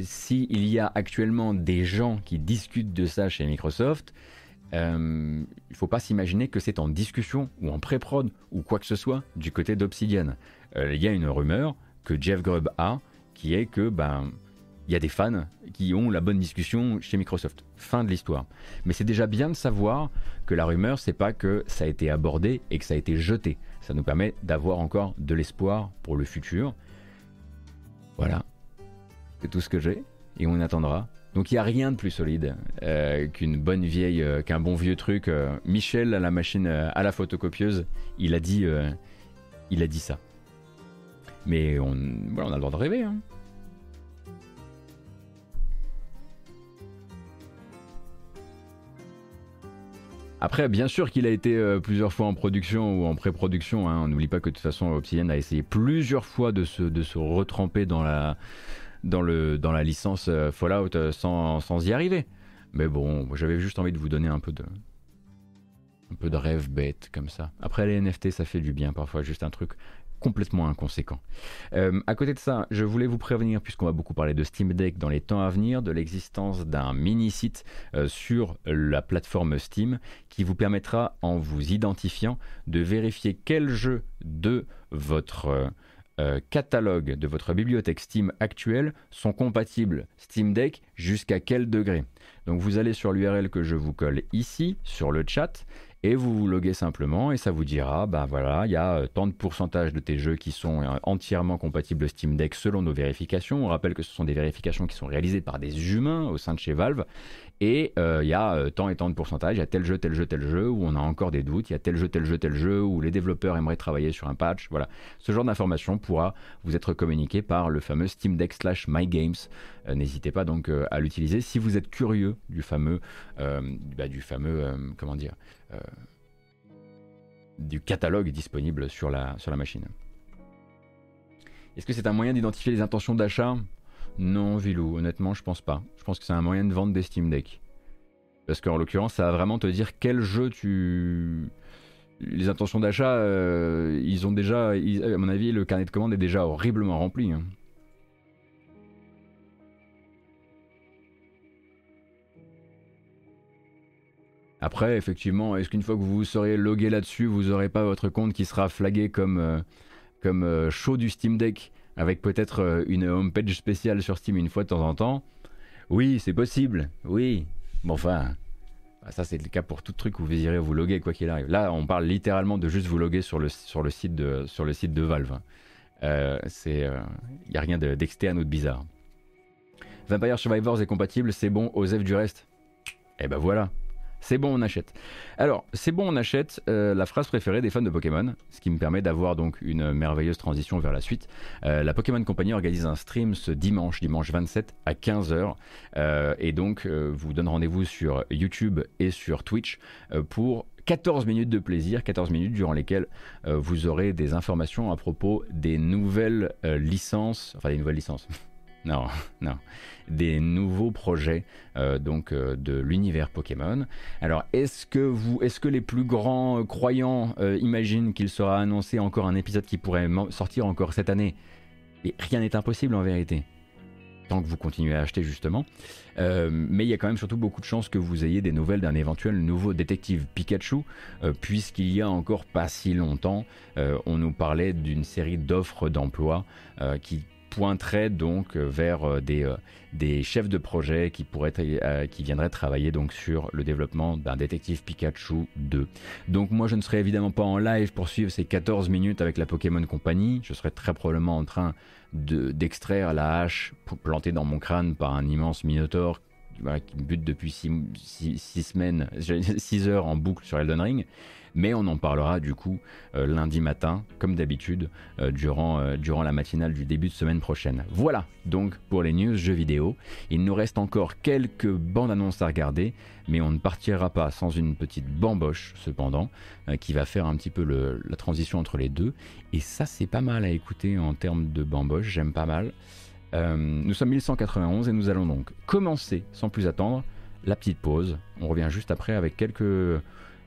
s'il y a actuellement des gens qui discutent de ça chez Microsoft, euh, il ne faut pas s'imaginer que c'est en discussion ou en pré-prod ou quoi que ce soit du côté d'Obsidian. Euh, il y a une rumeur que Jeff Grubb a qui est que ben il y a des fans qui ont la bonne discussion chez Microsoft. Fin de l'histoire. Mais c'est déjà bien de savoir que la rumeur, c'est pas que ça a été abordé et que ça a été jeté. Ça nous permet d'avoir encore de l'espoir pour le futur. Voilà. C'est tout ce que j'ai. Et on attendra donc il n'y a rien de plus solide euh, qu'une bonne vieille, euh, qu'un bon vieux truc. Euh, Michel à la machine, à la photocopieuse, il a dit, ça. Mais on, voilà, on a le droit de rêver. Hein. Après, bien sûr qu'il a été plusieurs fois en production ou en pré-production. Hein. On n'oublie pas que de toute façon, Obsidian a essayé plusieurs fois de de se retremper dans la, dans, le, dans la licence euh, Fallout euh, sans, sans y arriver. Mais bon, j'avais juste envie de vous donner un peu de, un peu de rêve bête comme ça. Après les NFT, ça fait du bien parfois, juste un truc complètement inconséquent. Euh, à côté de ça, je voulais vous prévenir, puisqu'on va beaucoup parler de Steam Deck dans les temps à venir, de l'existence d'un mini-site euh, sur la plateforme Steam qui vous permettra, en vous identifiant, de vérifier quel jeu de votre catalogue de votre bibliothèque Steam actuelle sont compatibles Steam Deck jusqu'à quel degré? Donc vous allez sur l'URL que je vous colle ici, sur le chat, et vous vous loguez simplement et ça vous dira, ben voilà, il y a euh, tant de pourcentage de tes jeux qui sont euh, entièrement compatibles Steam Deck selon nos vérifications. On rappelle que ce sont des vérifications qui sont réalisées par des humains au sein de chez Valve et euh, il y a tant et tant de pourcentage, il y a tel jeu, tel jeu, tel jeu où on a encore des doutes, il y a tel jeu, tel jeu, tel jeu où les développeurs aimeraient travailler sur un patch. Voilà, ce genre d'information pourra vous être communiqué par le fameux Steam Deck slash My Games. N'hésitez pas donc à l'utiliser si vous êtes curieux du fameux, bah, comment dire. Euh, du catalogue disponible sur la, sur la machine. Est-ce que c'est un moyen d'identifier les intentions d'achat? Non, Vilou, honnêtement, je pense pas. Je pense que c'est un moyen de vendre des Steam Deck. Parce qu'en l'occurrence, ça va vraiment te dire quel jeu tu. Les intentions d'achat, euh, ils ont déjà. à mon avis, le carnet de commande est déjà horriblement rempli. Hein. Après, effectivement, est-ce qu'une fois que vous serez logué là-dessus, vous n'aurez pas votre compte qui sera flagué comme, euh, euh, show du Steam Deck? Avec peut-être euh, une homepage spéciale sur Steam une fois de temps en temps Oui, c'est possible, oui. Bon, enfin, bah, ça c'est le cas pour tout truc où vous irez vous loguer quoi qu'il arrive. Là, on parle littéralement de juste vous loguer sur le, sur le, site, de, sur le site de Valve. Il n'y a rien d'externe ou de bizarre. Vampire Survivors est compatible, c'est bon, Osef du reste. Eh ben voilà, c'est bon, on achète. Alors, c'est bon, on achète euh, la phrase préférée des fans de Pokémon, ce qui me permet d'avoir donc une merveilleuse transition vers la suite. Euh, la Pokémon Company organise un stream ce dimanche, dimanche 27 à 15h, euh, et donc vous donne rendez-vous sur YouTube et sur Twitch pour 14 minutes de plaisir, 14 minutes durant lesquelles vous aurez des informations à propos des nouvelles licences, enfin des nouvelles licences. non, non, des nouveaux projets euh, donc euh, de l'univers Pokémon. Alors, est-ce que vous, est-ce que les plus grands euh, croyants imaginent qu'il sera annoncé encore un épisode qui pourrait sortir encore cette année? Et rien n'est impossible en vérité, tant que vous continuez à acheter justement. mais il y a quand même surtout beaucoup de chances que vous ayez des nouvelles d'un éventuel nouveau détective Pikachu, puisqu'il y a encore pas si longtemps, on nous parlait d'une série d'offres d'emploi qui pointerait donc euh, vers euh, des, euh, des chefs de projet qui, pourraient, qui viendraient travailler donc sur le développement d'un détective Pikachu 2. Donc moi je ne serai évidemment pas en live pour suivre ces 14 minutes avec la Pokémon Company, je serai très probablement en train d'extraire la hache plantée dans mon crâne par un immense Minotaur qui me bute depuis 6 semaines, 6 heures en boucle sur Elden Ring mais on en parlera du coup euh, lundi matin, comme d'habitude, euh, durant, euh, durant la matinale du début de semaine prochaine. Voilà donc pour les news jeux vidéo. Il nous reste encore quelques bandes annonces à regarder, mais on ne partira pas sans une petite bamboche cependant, qui va faire un petit peu la transition entre les deux. Et ça c'est pas mal à écouter en termes de bamboche, j'aime pas mal. nous sommes 1191 et nous allons donc commencer sans plus attendre la petite pause. On revient juste après avec quelques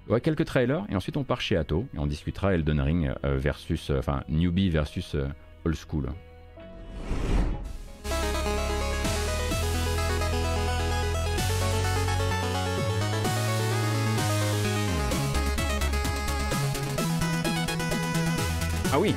Ouais, quelques trailers et ensuite on part chez Atto et on discutera Elden Ring euh, versus, euh, enfin newbie versus euh, old school. Ah oui,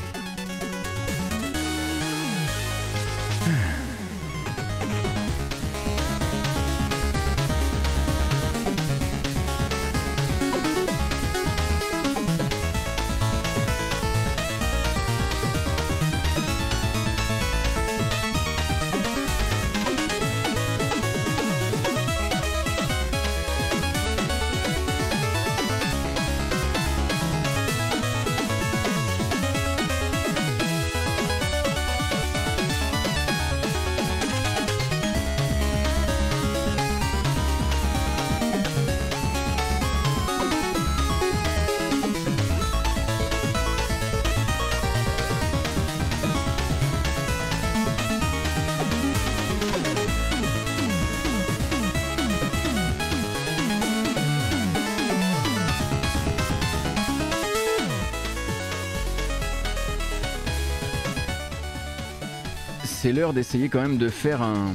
d'essayer quand même de faire un,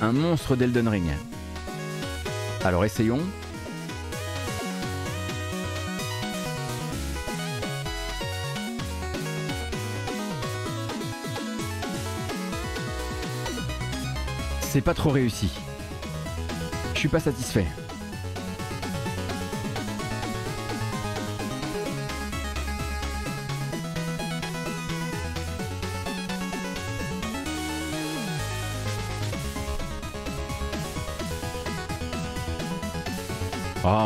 un monstre d'Elden Ring. Alors essayons. C'est pas trop réussi. Je suis pas satisfait.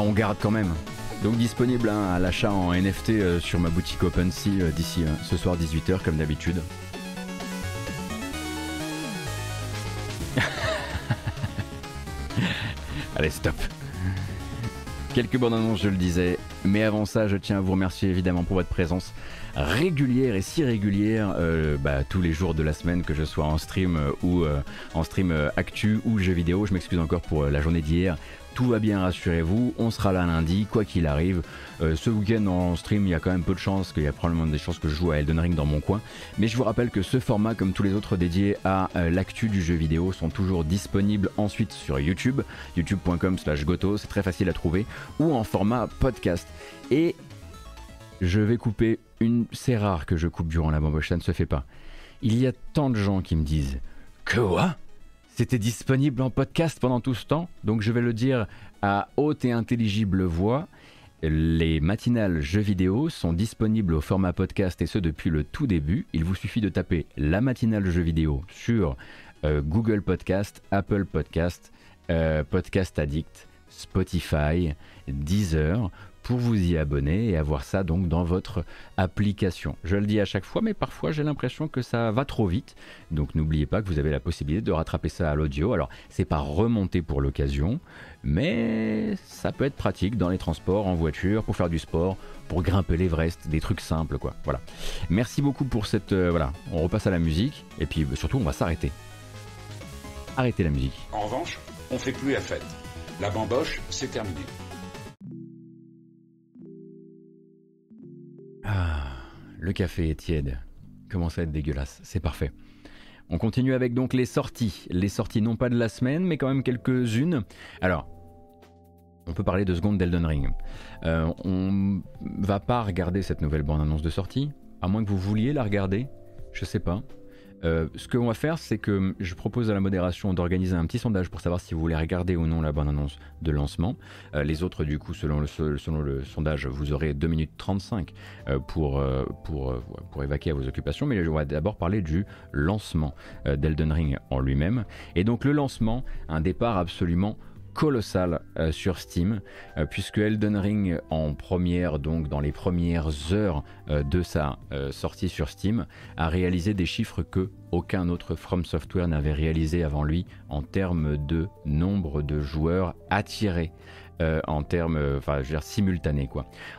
On garde quand même. Donc disponible hein, à l'achat en NFT euh, sur ma boutique OpenSea euh, d'ici euh, ce soir 18h comme d'habitude. Allez, stop. Quelques bonnes annonces, je le disais. Mais avant ça, je tiens à vous remercier évidemment pour votre présence régulière et si régulière bah, tous les jours de la semaine, que je sois en stream ou en stream actu ou jeux vidéo. Je m'excuse encore pour la journée d'hier tout va bien, rassurez-vous. On sera là lundi, quoi qu'il arrive. Euh, ce week-end en stream, il y a quand même peu de chances qu'il y a probablement des chances que je joue à Elden Ring dans mon coin. Mais je vous rappelle que ce format, comme tous les autres dédiés à euh, l'actu du jeu vidéo, sont toujours disponibles ensuite sur YouTube, youtube.com/slash goto, c'est très facile à trouver, ou en format podcast. Et je vais couper une. C'est rare que je coupe durant la bamboche, ça ne se fait pas. Il y a tant de gens qui me disent Quoi? C'était disponible en podcast pendant tout ce temps, donc je vais le dire à haute et intelligible voix. Les matinales jeux vidéo sont disponibles au format podcast et ce depuis le tout début. Il vous suffit de taper la matinale jeux vidéo sur euh, Google Podcast, Apple Podcast, euh, Podcast Addict, Spotify, Deezer pour vous y abonner et avoir ça donc dans votre application. Je le dis à chaque fois, mais parfois j'ai l'impression que ça va trop vite. Donc n'oubliez pas que vous avez la possibilité de rattraper ça à l'audio. Alors c'est pas remonté pour l'occasion, mais ça peut être pratique dans les transports, en voiture, pour faire du sport, pour grimper l'Everest, des trucs simples quoi. Voilà. Merci beaucoup pour cette euh, voilà. On repasse à la musique et puis surtout on va s'arrêter. Arrêtez la musique. En revanche, on fait plus la fête. La bamboche, c'est terminé. Le café est tiède. Commence à être dégueulasse? C'est parfait. On continue avec donc les sorties. Les sorties non pas de la semaine, mais quand même quelques-unes. Alors, on peut parler de secondes d'Elden Ring. Euh, on va pas regarder cette nouvelle bande-annonce de sortie, à moins que vous vouliez la regarder. Je sais pas. Euh, ce qu'on va faire, c'est que je propose à la modération d'organiser un petit sondage pour savoir si vous voulez regarder ou non la bonne annonce de lancement. Euh, les autres, du coup, selon le, sondage, vous aurez 2 minutes 35 euh, pour, pour, évacuer vos occupations. Mais je vais d'abord parler du lancement d'Elden Ring en lui-même. Et donc, le lancement, un départ absolument colossal euh, sur Steam, euh, puisque Elden Ring en première, donc dans les premières heures euh, de sa sortie sur Steam, a réalisé des chiffres que aucun autre From Software n'avait réalisé avant lui en termes de nombre de joueurs attirés euh, en termes, euh, simultanés.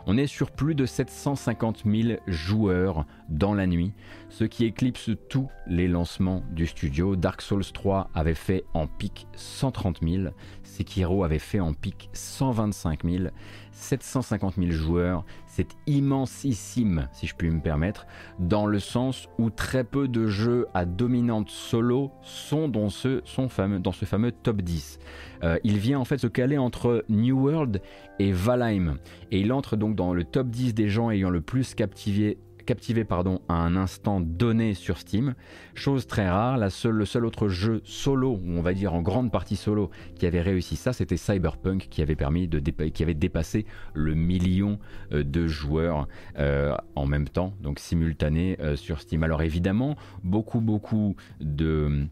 On est sur plus de 750 000 joueurs dans la nuit, ce qui éclipse tous les lancements du studio. Dark Souls 3 avait fait en pic 130 000, Sekiro avait fait en pic 125 000, 750 000 joueurs, c'est immensissime, si je puis me permettre, dans le sens où très peu de jeux à dominante solo sont dans ce, fameux, top 10. Euh, il vient en fait se caler entre New World et Valheim, et il entre donc dans le top 10 des gens ayant le plus captivé captivé pardon, à un instant donné sur Steam. Chose très rare, la seule, le seul autre jeu solo, ou on va dire en grande partie solo, qui avait réussi ça, c'était Cyberpunk qui avait permis de qui avait dépassé le million euh, de joueurs euh, en même temps, donc simultané euh, sur Steam. Alors évidemment, beaucoup beaucoup de,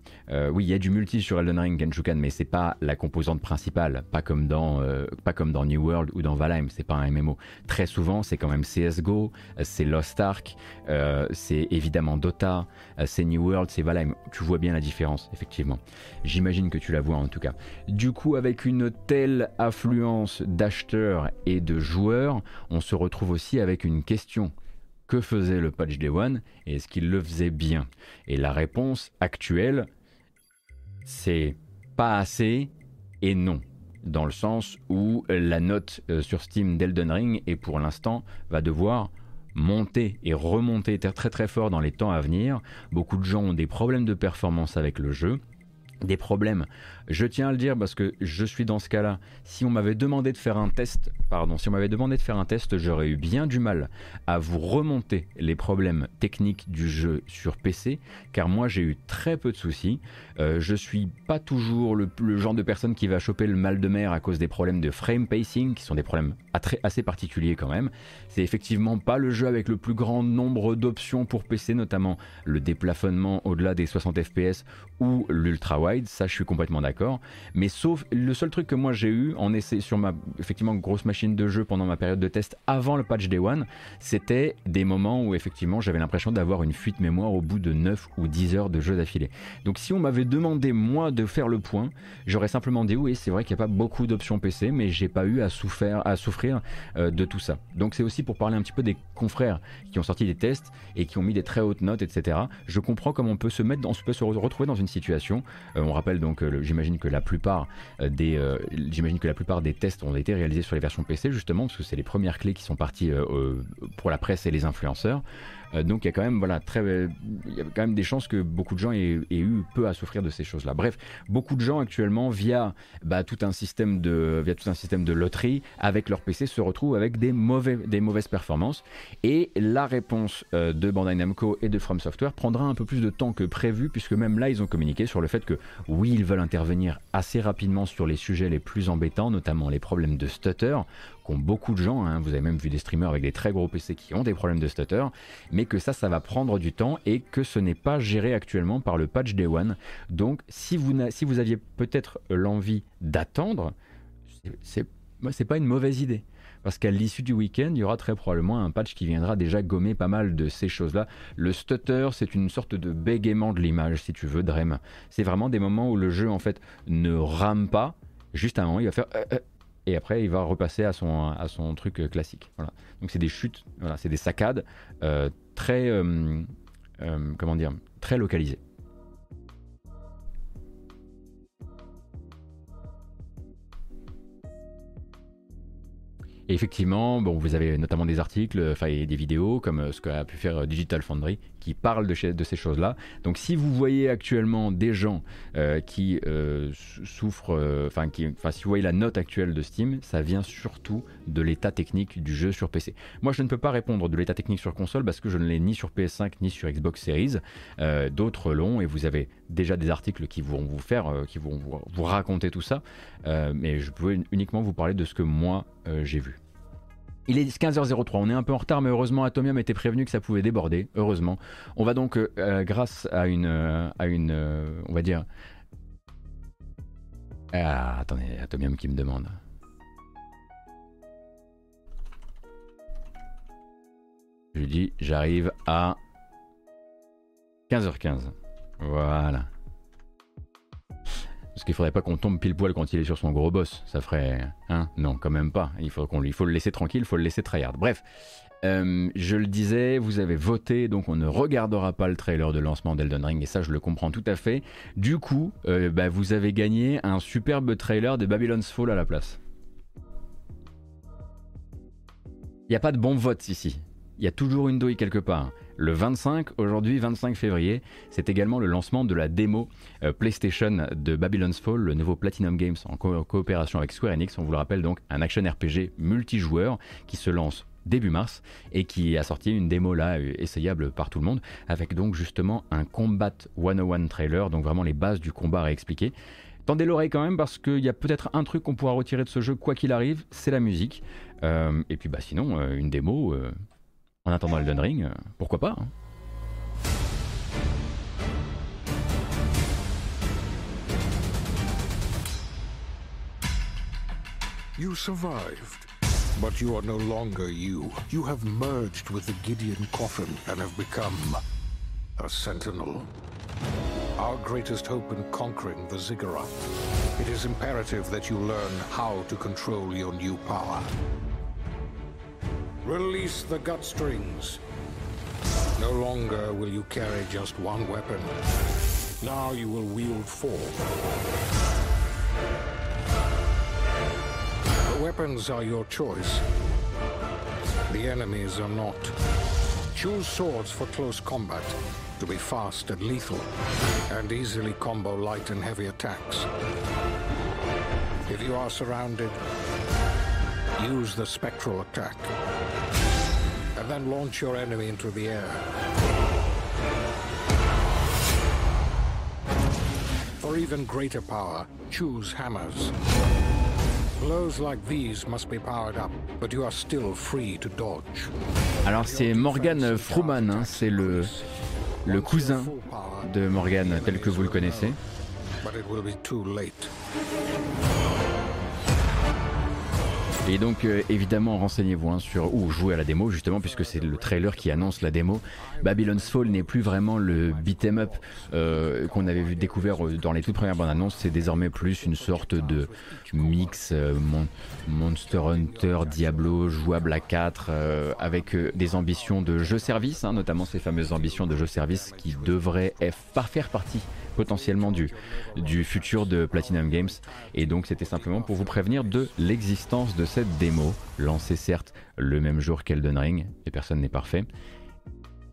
oui, il y a du multi sur Elden Ring, Genshukan, mais c'est pas la composante principale, pas comme dans, pas comme dans New World ou dans Valheim, c'est pas un MMO. Très souvent, c'est quand même CS:GO, c'est Lost Ark euh, c'est évidemment Dota, euh, c'est New World, c'est Valheim. Tu vois bien la différence, effectivement. J'imagine que tu la vois en tout cas. Du coup, avec une telle affluence d'acheteurs et de joueurs, on se retrouve aussi avec une question. Que faisait le patch Day One et est-ce qu'il le faisait bien? Et la réponse actuelle, c'est pas assez et non dans le sens où la note euh, sur Steam d'Elden Ring est pour l'instant va devoir monter et remonter très très fort dans les temps à venir. Beaucoup de gens ont des problèmes de performance avec le jeu des problèmes. Je tiens à le dire parce que je suis dans ce cas-là. Si on m'avait demandé de faire un test, pardon, si on m'avait demandé de faire un test, j'aurais eu bien du mal à vous remonter les problèmes techniques du jeu sur PC, car moi j'ai eu très peu de soucis. Euh, je suis pas toujours le, genre de personne qui va choper le mal de mer à cause des problèmes de frame pacing, qui sont des problèmes assez particuliers quand même. C'est effectivement pas le jeu avec le plus grand nombre d'options pour PC, notamment le déplafonnement au-delà des 60 fps ou l'ultra wide. Ça, je suis complètement d'accord. Mais sauf le seul truc que moi j'ai eu en essai sur ma effectivement grosse machine de jeu pendant ma période de test avant le patch Day One, c'était des moments où effectivement j'avais l'impression d'avoir une fuite mémoire au bout de 9 ou 10 heures de jeu d'affilée. Donc si on m'avait demandé moi de faire le point, j'aurais simplement dit oui, c'est vrai qu'il n'y a pas beaucoup d'options PC, mais j'ai pas eu à souffrir, euh, de tout ça. Donc c'est aussi pour parler un petit peu des confrères qui ont sorti des tests et qui ont mis des très hautes notes, etc. Je comprends comment on peut se mettre, on peut se retrouver dans une situation. Euh, on rappelle donc, euh, j'imagine que la plupart des, j'imagine que la plupart des tests ont été réalisés sur les versions PC justement parce que c'est les premières clés qui sont parties pour la presse et les influenceurs. Euh, donc il y a quand même voilà très il y a quand même des chances que beaucoup de gens aient, eu peu à souffrir de ces choses-là. Bref, beaucoup de gens actuellement via bah, tout un système de via tout un système de loterie avec leur PC se retrouvent avec des mauvais des mauvaises performances et la réponse euh, de Bandai Namco et de From Software prendra un peu plus de temps que prévu puisque même là ils ont communiqué sur le fait que oui ils veulent intervenir assez rapidement sur les sujets les plus embêtants, notamment les problèmes de stutter qu'ont beaucoup de gens. Hein. Vous avez même vu des streamers avec des très gros PC qui ont des problèmes de stutter, mais que ça, ça va prendre du temps et que ce n'est pas géré actuellement par le patch Day One. Donc, si vous, si vous aviez peut-être l'envie d'attendre, c'est c'est pas une mauvaise idée. Parce qu'à l'issue du week-end, il y aura très probablement un patch qui viendra déjà gommer pas mal de ces choses-là. Le stutter, c'est une sorte de bégaiement de l'image, si tu veux, Drem. C'est vraiment des moments où le jeu, en fait, ne rame pas. Juste un moment, il va faire... Euh, euh, et après il va repasser à son, à son truc euh, classique. Voilà. Donc c'est des chutes, voilà, c'est des saccades euh, très, euh, comment dire, très localisées. Et effectivement, bon, vous avez notamment des articles, enfin des vidéos comme ce qu'a pu faire Digital Foundry qui parlent de, ces choses-là. Donc si vous voyez actuellement des gens euh, qui euh, souffrent, euh, enfin si vous voyez la note actuelle de Steam, ça vient surtout de l'état technique du jeu sur PC. Moi je ne peux pas répondre de l'état technique sur console parce que je ne l'ai ni sur PS5 ni sur Xbox Series. D'autres l'ont et vous avez déjà des articles qui vont vous faire, qui vont vous, vous, raconter tout ça. mais je peux uniquement vous parler de ce que moi j'ai vu. Il est 15h03, on est un peu en retard, mais heureusement Atomium était prévenu que ça pouvait déborder, heureusement. On va donc, euh, euh, grâce à une, euh, à une on va dire... Ah, attendez, Atomium qui me demande. Je lui dis, j'arrive à 15h15. Voilà. Parce qu'il faudrait pas qu'on tombe pile poil quand il est sur son gros boss. Ça ferait. Hein? Non, quand même pas. Il faut, qu'on, il faut le laisser tranquille, il faut le laisser tryhard. Bref. Euh, je le disais, vous avez voté, donc on ne regardera pas le trailer de lancement d'Elden Ring, et ça je le comprends tout à fait. Du coup, euh, bah, vous avez gagné un superbe trailer de Babylon's Fall à la place. Il n'y a pas de bon vote ici. Il y a toujours une douille quelque part. Le 25, aujourd'hui 25 février, c'est également le lancement de la démo euh, PlayStation de Babylon's Fall, le nouveau Platinum Games en, coopération avec Square Enix. On vous le rappelle donc, un action RPG multijoueur qui se lance début mars et qui a sorti une démo là euh, essayable par tout le monde avec donc justement un Combat 101 trailer, donc vraiment les bases du combat à expliquer. Tendez l'oreille quand même parce qu'il y a peut-être un truc qu'on pourra retirer de ce jeu quoi qu'il arrive, c'est la musique. Euh, et puis bah sinon, une démo, en attendant Elden Ring, euh, pourquoi pas. You survived, but you are no longer you. You have merged with the Gideon coffin and have become a sentinel. Our greatest hope in conquering the Ziggurat. It is imperative that you learn how to control your new power. Release the gut strings. No longer will you carry just one weapon. Now you will wield four. The weapons are your choice. The enemies are not. Choose swords for close combat, to be fast and lethal, and easily combo light and heavy attacks. If you are surrounded, use the spectral attack, and then launch your enemy into the air. For even greater power, choose hammers. Blows like these must be powered up, but you are still free to dodge. Alors c'est Morgan Fruman, hein, c'est le, le cousin de Morgan tel que vous le connaissez. Et donc euh, évidemment renseignez-vous hein, sur ou jouez à la démo justement puisque c'est le trailer qui annonce la démo. Babylon's Fall n'est plus vraiment le beat'em up euh, qu'on avait vu découvert euh, dans les toutes premières bandes annonces, c'est désormais plus une sorte de mix mon- Monster Hunter, Diablo, jouable à 4 euh, avec des ambitions de jeu service, hein, notamment ces fameuses ambitions de jeu service qui devraient faire partie potentiellement du, futur de Platinum Games. Et donc c'était simplement pour vous prévenir de l'existence de cette démo, lancée certes le même jour qu'Elden Ring, et personne n'est parfait.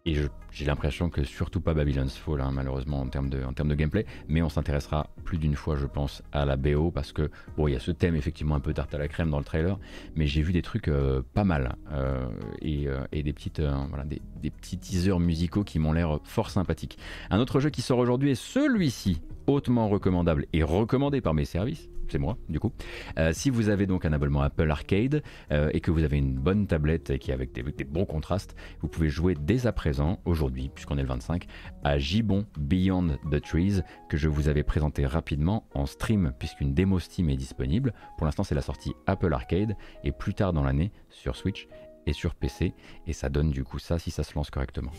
Et j'ai l'impression que surtout pas Babylon's Fall, hein, malheureusement, en termes, de, gameplay. Mais on s'intéressera plus d'une fois, je pense, à la BO, parce que, bon, il y a ce thème effectivement un peu tarte à la crème dans le trailer, mais j'ai vu des trucs euh, pas mal. euh, et, euh, et des, petites, voilà, des petits teasers musicaux qui m'ont l'air fort sympathiques. Un autre jeu qui sort aujourd'hui est celui-ci, hautement recommandable et recommandé par mes services. C'est moi, du coup. Euh, si vous avez donc un abonnement Apple Arcade euh, et que vous avez une bonne tablette et qui avec des, des bons contrastes, vous pouvez jouer dès à présent, aujourd'hui, puisqu'on est le 25, à Gibbon Beyond the Trees, que je vous avais présenté rapidement en stream, puisqu'une démo Steam est disponible. Pour l'instant, c'est la sortie Apple Arcade et plus tard dans l'année sur Switch et sur PC. Et ça donne du coup ça si ça se lance correctement.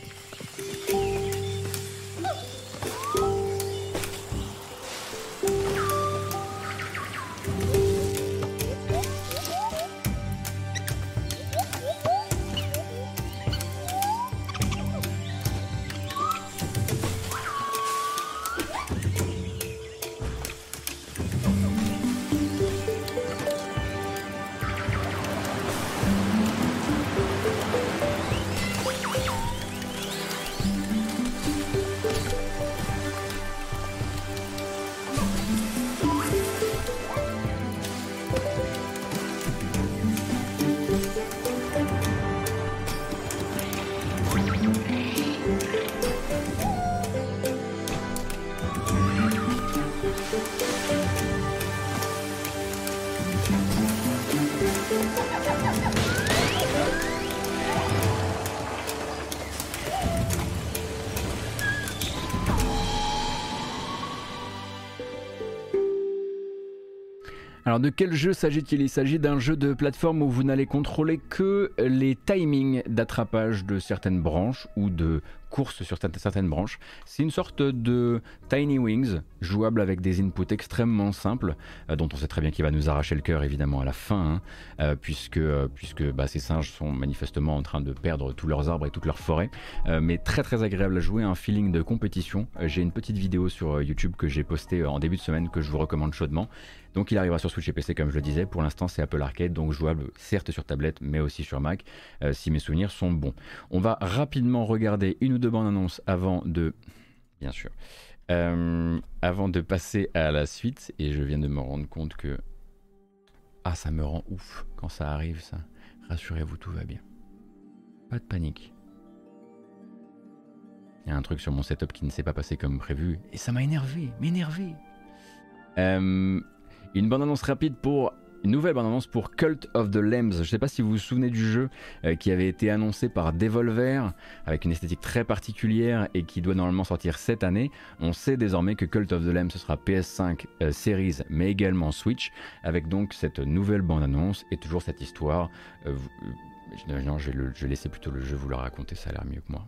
Alors de quel jeu s'agit-il? Il s'agit d'un jeu de plateforme où vous n'allez contrôler que les timings d'attrapage de certaines branches ou de courses sur certaines- branches. C'est une sorte de Tiny Wings jouable avec des inputs extrêmement simples, euh, dont on sait très bien qu'il va nous arracher le cœur évidemment à la fin, hein, euh, puisque, euh, puisque bah, ces singes sont manifestement en train de perdre tous leurs arbres et toute leur forêt. Euh, mais très très agréable à jouer, un feeling de compétition. J'ai une petite vidéo sur YouTube que j'ai postée en début de semaine que je vous recommande chaudement. Donc il arrivera sur Switch et PC comme je le disais. Pour l'instant c'est Apple Arcade, donc jouable certes sur tablette mais aussi sur Mac, si mes souvenirs sont bons. On va rapidement regarder une ou deux bandes annonces avant de... Bien sûr. Euh, avant de passer à la suite, et je viens de me rendre compte que... Ah ça me rend ouf quand ça arrive ça. Rassurez-vous, tout va bien. Pas de panique. Il y a un truc sur mon setup qui ne s'est pas passé comme prévu, et ça m'a énervé, m'énervé. Euh, une bande-annonce rapide pour une nouvelle bande-annonce pour Cult of the Lambs. Je ne sais pas si vous vous souvenez du jeu euh, qui avait été annoncé par Devolver avec une esthétique très particulière et qui doit normalement sortir cette année. On sait désormais que Cult of the Lambs ce sera PS5 euh, Series mais également Switch avec donc cette nouvelle bande-annonce et toujours cette histoire. Euh, non, je vais, je vais laisser plutôt le jeu vous le raconter, ça a l'air mieux que moi.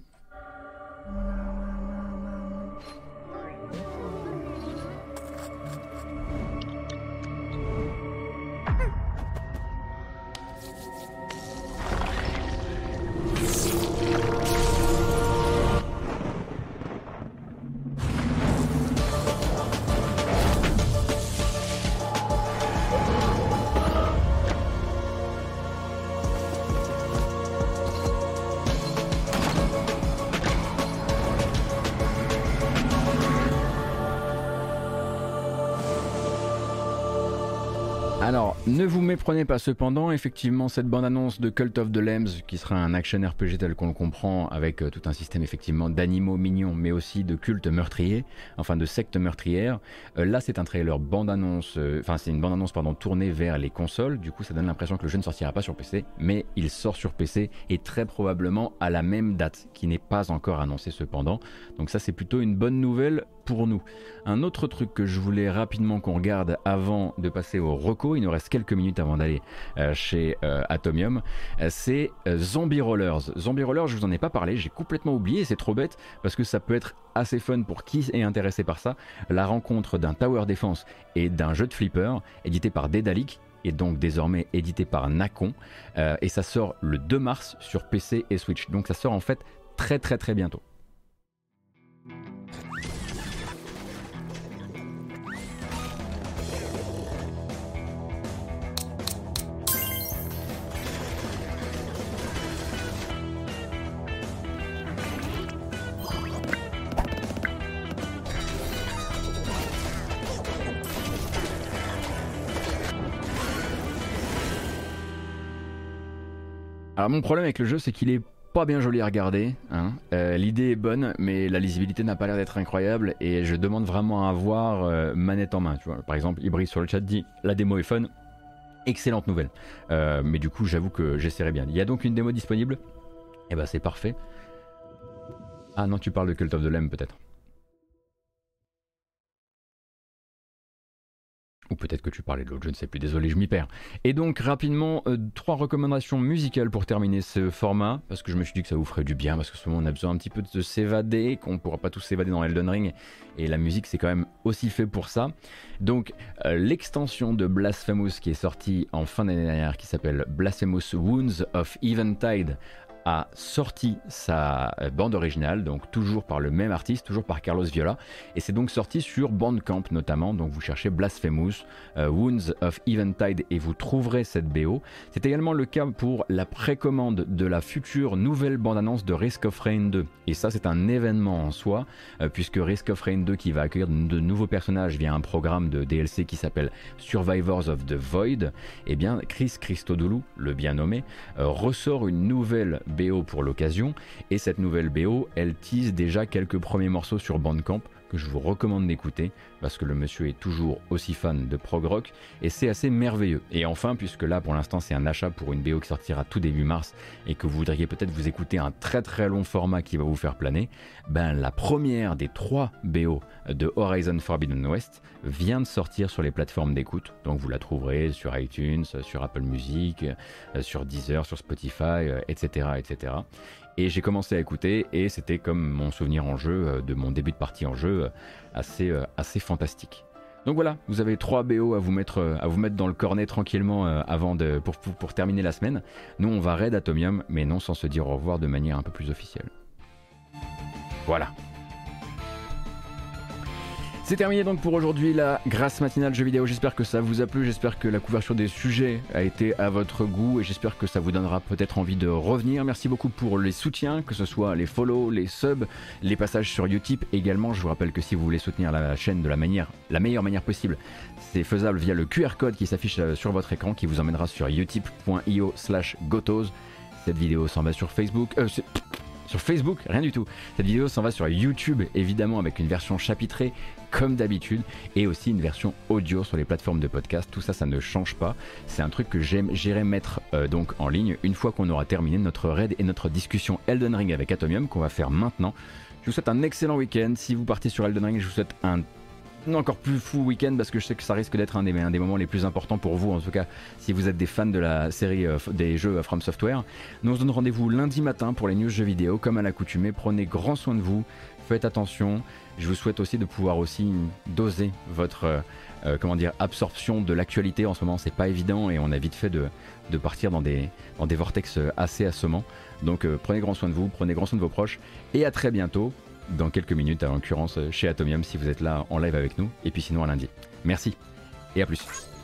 Alors, ne vous méprenez pas cependant, effectivement, cette bande-annonce de Cult of the Lambs, qui sera un action RPG tel qu'on le comprend, avec euh, tout un système effectivement d'animaux mignons, mais aussi de culte meurtrier, enfin de secte meurtrière. Euh, là, c'est un trailer bande-annonce, euh, enfin c'est une bande-annonce pardon tournée vers les consoles. Du coup, ça donne l'impression que le jeu ne sortira pas sur PC, mais il sort sur PC et très probablement à la même date, qui n'est pas encore annoncée cependant. Donc ça, c'est plutôt une bonne nouvelle pour nous. Un autre truc que je voulais rapidement qu'on regarde avant de passer au reco, il nous reste quelques minutes avant d'aller euh, chez euh, Atomium, euh, c'est Zombie Rollers. Zombie Rollers, je vous en ai pas parlé, j'ai complètement oublié, c'est trop bête parce que ça peut être assez fun pour qui est intéressé par ça. La rencontre d'un tower defense et d'un jeu de flipper édité par Dedalic et donc désormais édité par Nacon et ça sort le 2 mars sur PC et Switch. Donc ça sort en fait très très très bientôt. Mon problème avec le jeu, c'est qu'il est pas bien joli à regarder. Hein. Euh, l'idée est bonne, mais la lisibilité n'a pas l'air d'être incroyable et je demande vraiment à voir euh, manette en main. Par exemple, Ibris sur le chat dit la démo est fun. Excellente nouvelle. Euh, mais du coup, j'avoue que j'essaierai bien. Il y a donc une démo disponible? Et eh ben c'est parfait. Ah non, tu parles de Cult of the Lamb peut-être. Ou peut-être que tu parlais de l'autre, je ne sais plus, désolé, je m'y perds. Et donc rapidement, euh, trois recommandations musicales pour terminer ce format, parce que je me suis dit que ça vous ferait du bien, parce que souvent on a besoin un petit peu de s'évader, qu'on ne pourra pas tous s'évader dans Elden Ring, et la musique c'est quand même aussi fait pour ça. Donc euh, l'extension de Blasphemous qui est sortie en fin d'année dernière, qui s'appelle Blasphemous Wounds of Eventide, a sorti sa euh, bande originale, donc toujours par le même artiste, toujours par Carlos Viola, et c'est donc sorti sur Bandcamp notamment, donc vous cherchez Blasphemous, euh, Wounds of Eventide et vous trouverez cette BO. C'est également le cas pour la précommande de la future nouvelle bande-annonce de Risk of Rain 2, et ça c'est un événement en soi, euh, puisque Risk of Rain 2 qui va accueillir de nouveaux personnages via un programme de DLC qui s'appelle Survivors of the Void, et eh bien Chris Christodoulou, le bien nommé, ressort une nouvelle BO pour l'occasion. Et cette nouvelle BO, elle tease déjà quelques premiers morceaux sur Bandcamp je vous recommande d'écouter parce que le monsieur est toujours aussi fan de prog rock et c'est assez merveilleux. Et enfin, puisque là pour l'instant c'est un achat pour une BO qui sortira tout début mars et que vous voudriez peut-être vous écouter un très très long format qui va vous faire planer, ben la première des trois BO de Horizon Forbidden West vient de sortir sur les plateformes d'écoute. Donc vous la trouverez sur iTunes, sur Apple Music, sur Deezer, sur Spotify, etc. etc. Et j'ai commencé à écouter et c'était comme mon souvenir en jeu, euh, de mon début de partie en jeu, euh, assez, euh, assez fantastique. Donc voilà, vous avez trois BO à vous mettre, à vous mettre dans le cornet tranquillement avant de, pour, pour, terminer la semaine. Nous on va raid Atomium, mais non sans se dire au revoir de manière un peu plus officielle. Voilà, c'est terminé donc pour aujourd'hui la grâce matinale jeux vidéo. J'espère que ça vous a plu, j'espère que la couverture des sujets a été à votre goût et j'espère que ça vous donnera peut-être envie de revenir. Merci beaucoup pour les soutiens, que ce soit les follow, les subs, les passages sur Utip également. Je vous rappelle que si vous voulez soutenir la chaîne de la manière, la meilleure manière possible, c'est faisable via le QR code qui s'affiche euh, sur votre écran qui vous emmènera sur utip.io slash gotos. Cette vidéo s'en va sur Facebook. Euh, sur Facebook, rien du tout. Cette vidéo s'en va sur YouTube, évidemment, avec une version chapitrée comme d'habitude, et aussi une version audio sur les plateformes de podcast. Tout ça, ça ne change pas. C'est un truc que j'irai mettre euh, donc en ligne une fois qu'on aura terminé notre raid et notre discussion Elden Ring avec Atomium qu'on va faire maintenant. Je vous souhaite un excellent week-end. Si vous partez sur Elden Ring, je vous souhaite un encore plus fou week-end parce que je sais que ça risque d'être un des, moments les plus importants pour vous, en tout cas si vous êtes des fans de la série euh, des jeux From Software. Nous on se donne rendez-vous lundi matin pour les news jeux vidéo, comme à l'accoutumée. Prenez grand soin de vous, faites attention. Je vous souhaite aussi de pouvoir aussi doser votre euh, euh, comment dire absorption de l'actualité en ce moment. C'est pas évident et on a vite fait de, partir dans des, vortex assez assommants. Donc euh, prenez grand soin de vous, prenez grand soin de vos proches et à très bientôt dans quelques minutes, en l'occurrence chez Atomium si vous êtes là en live avec nous et puis sinon à lundi. Merci et à plus.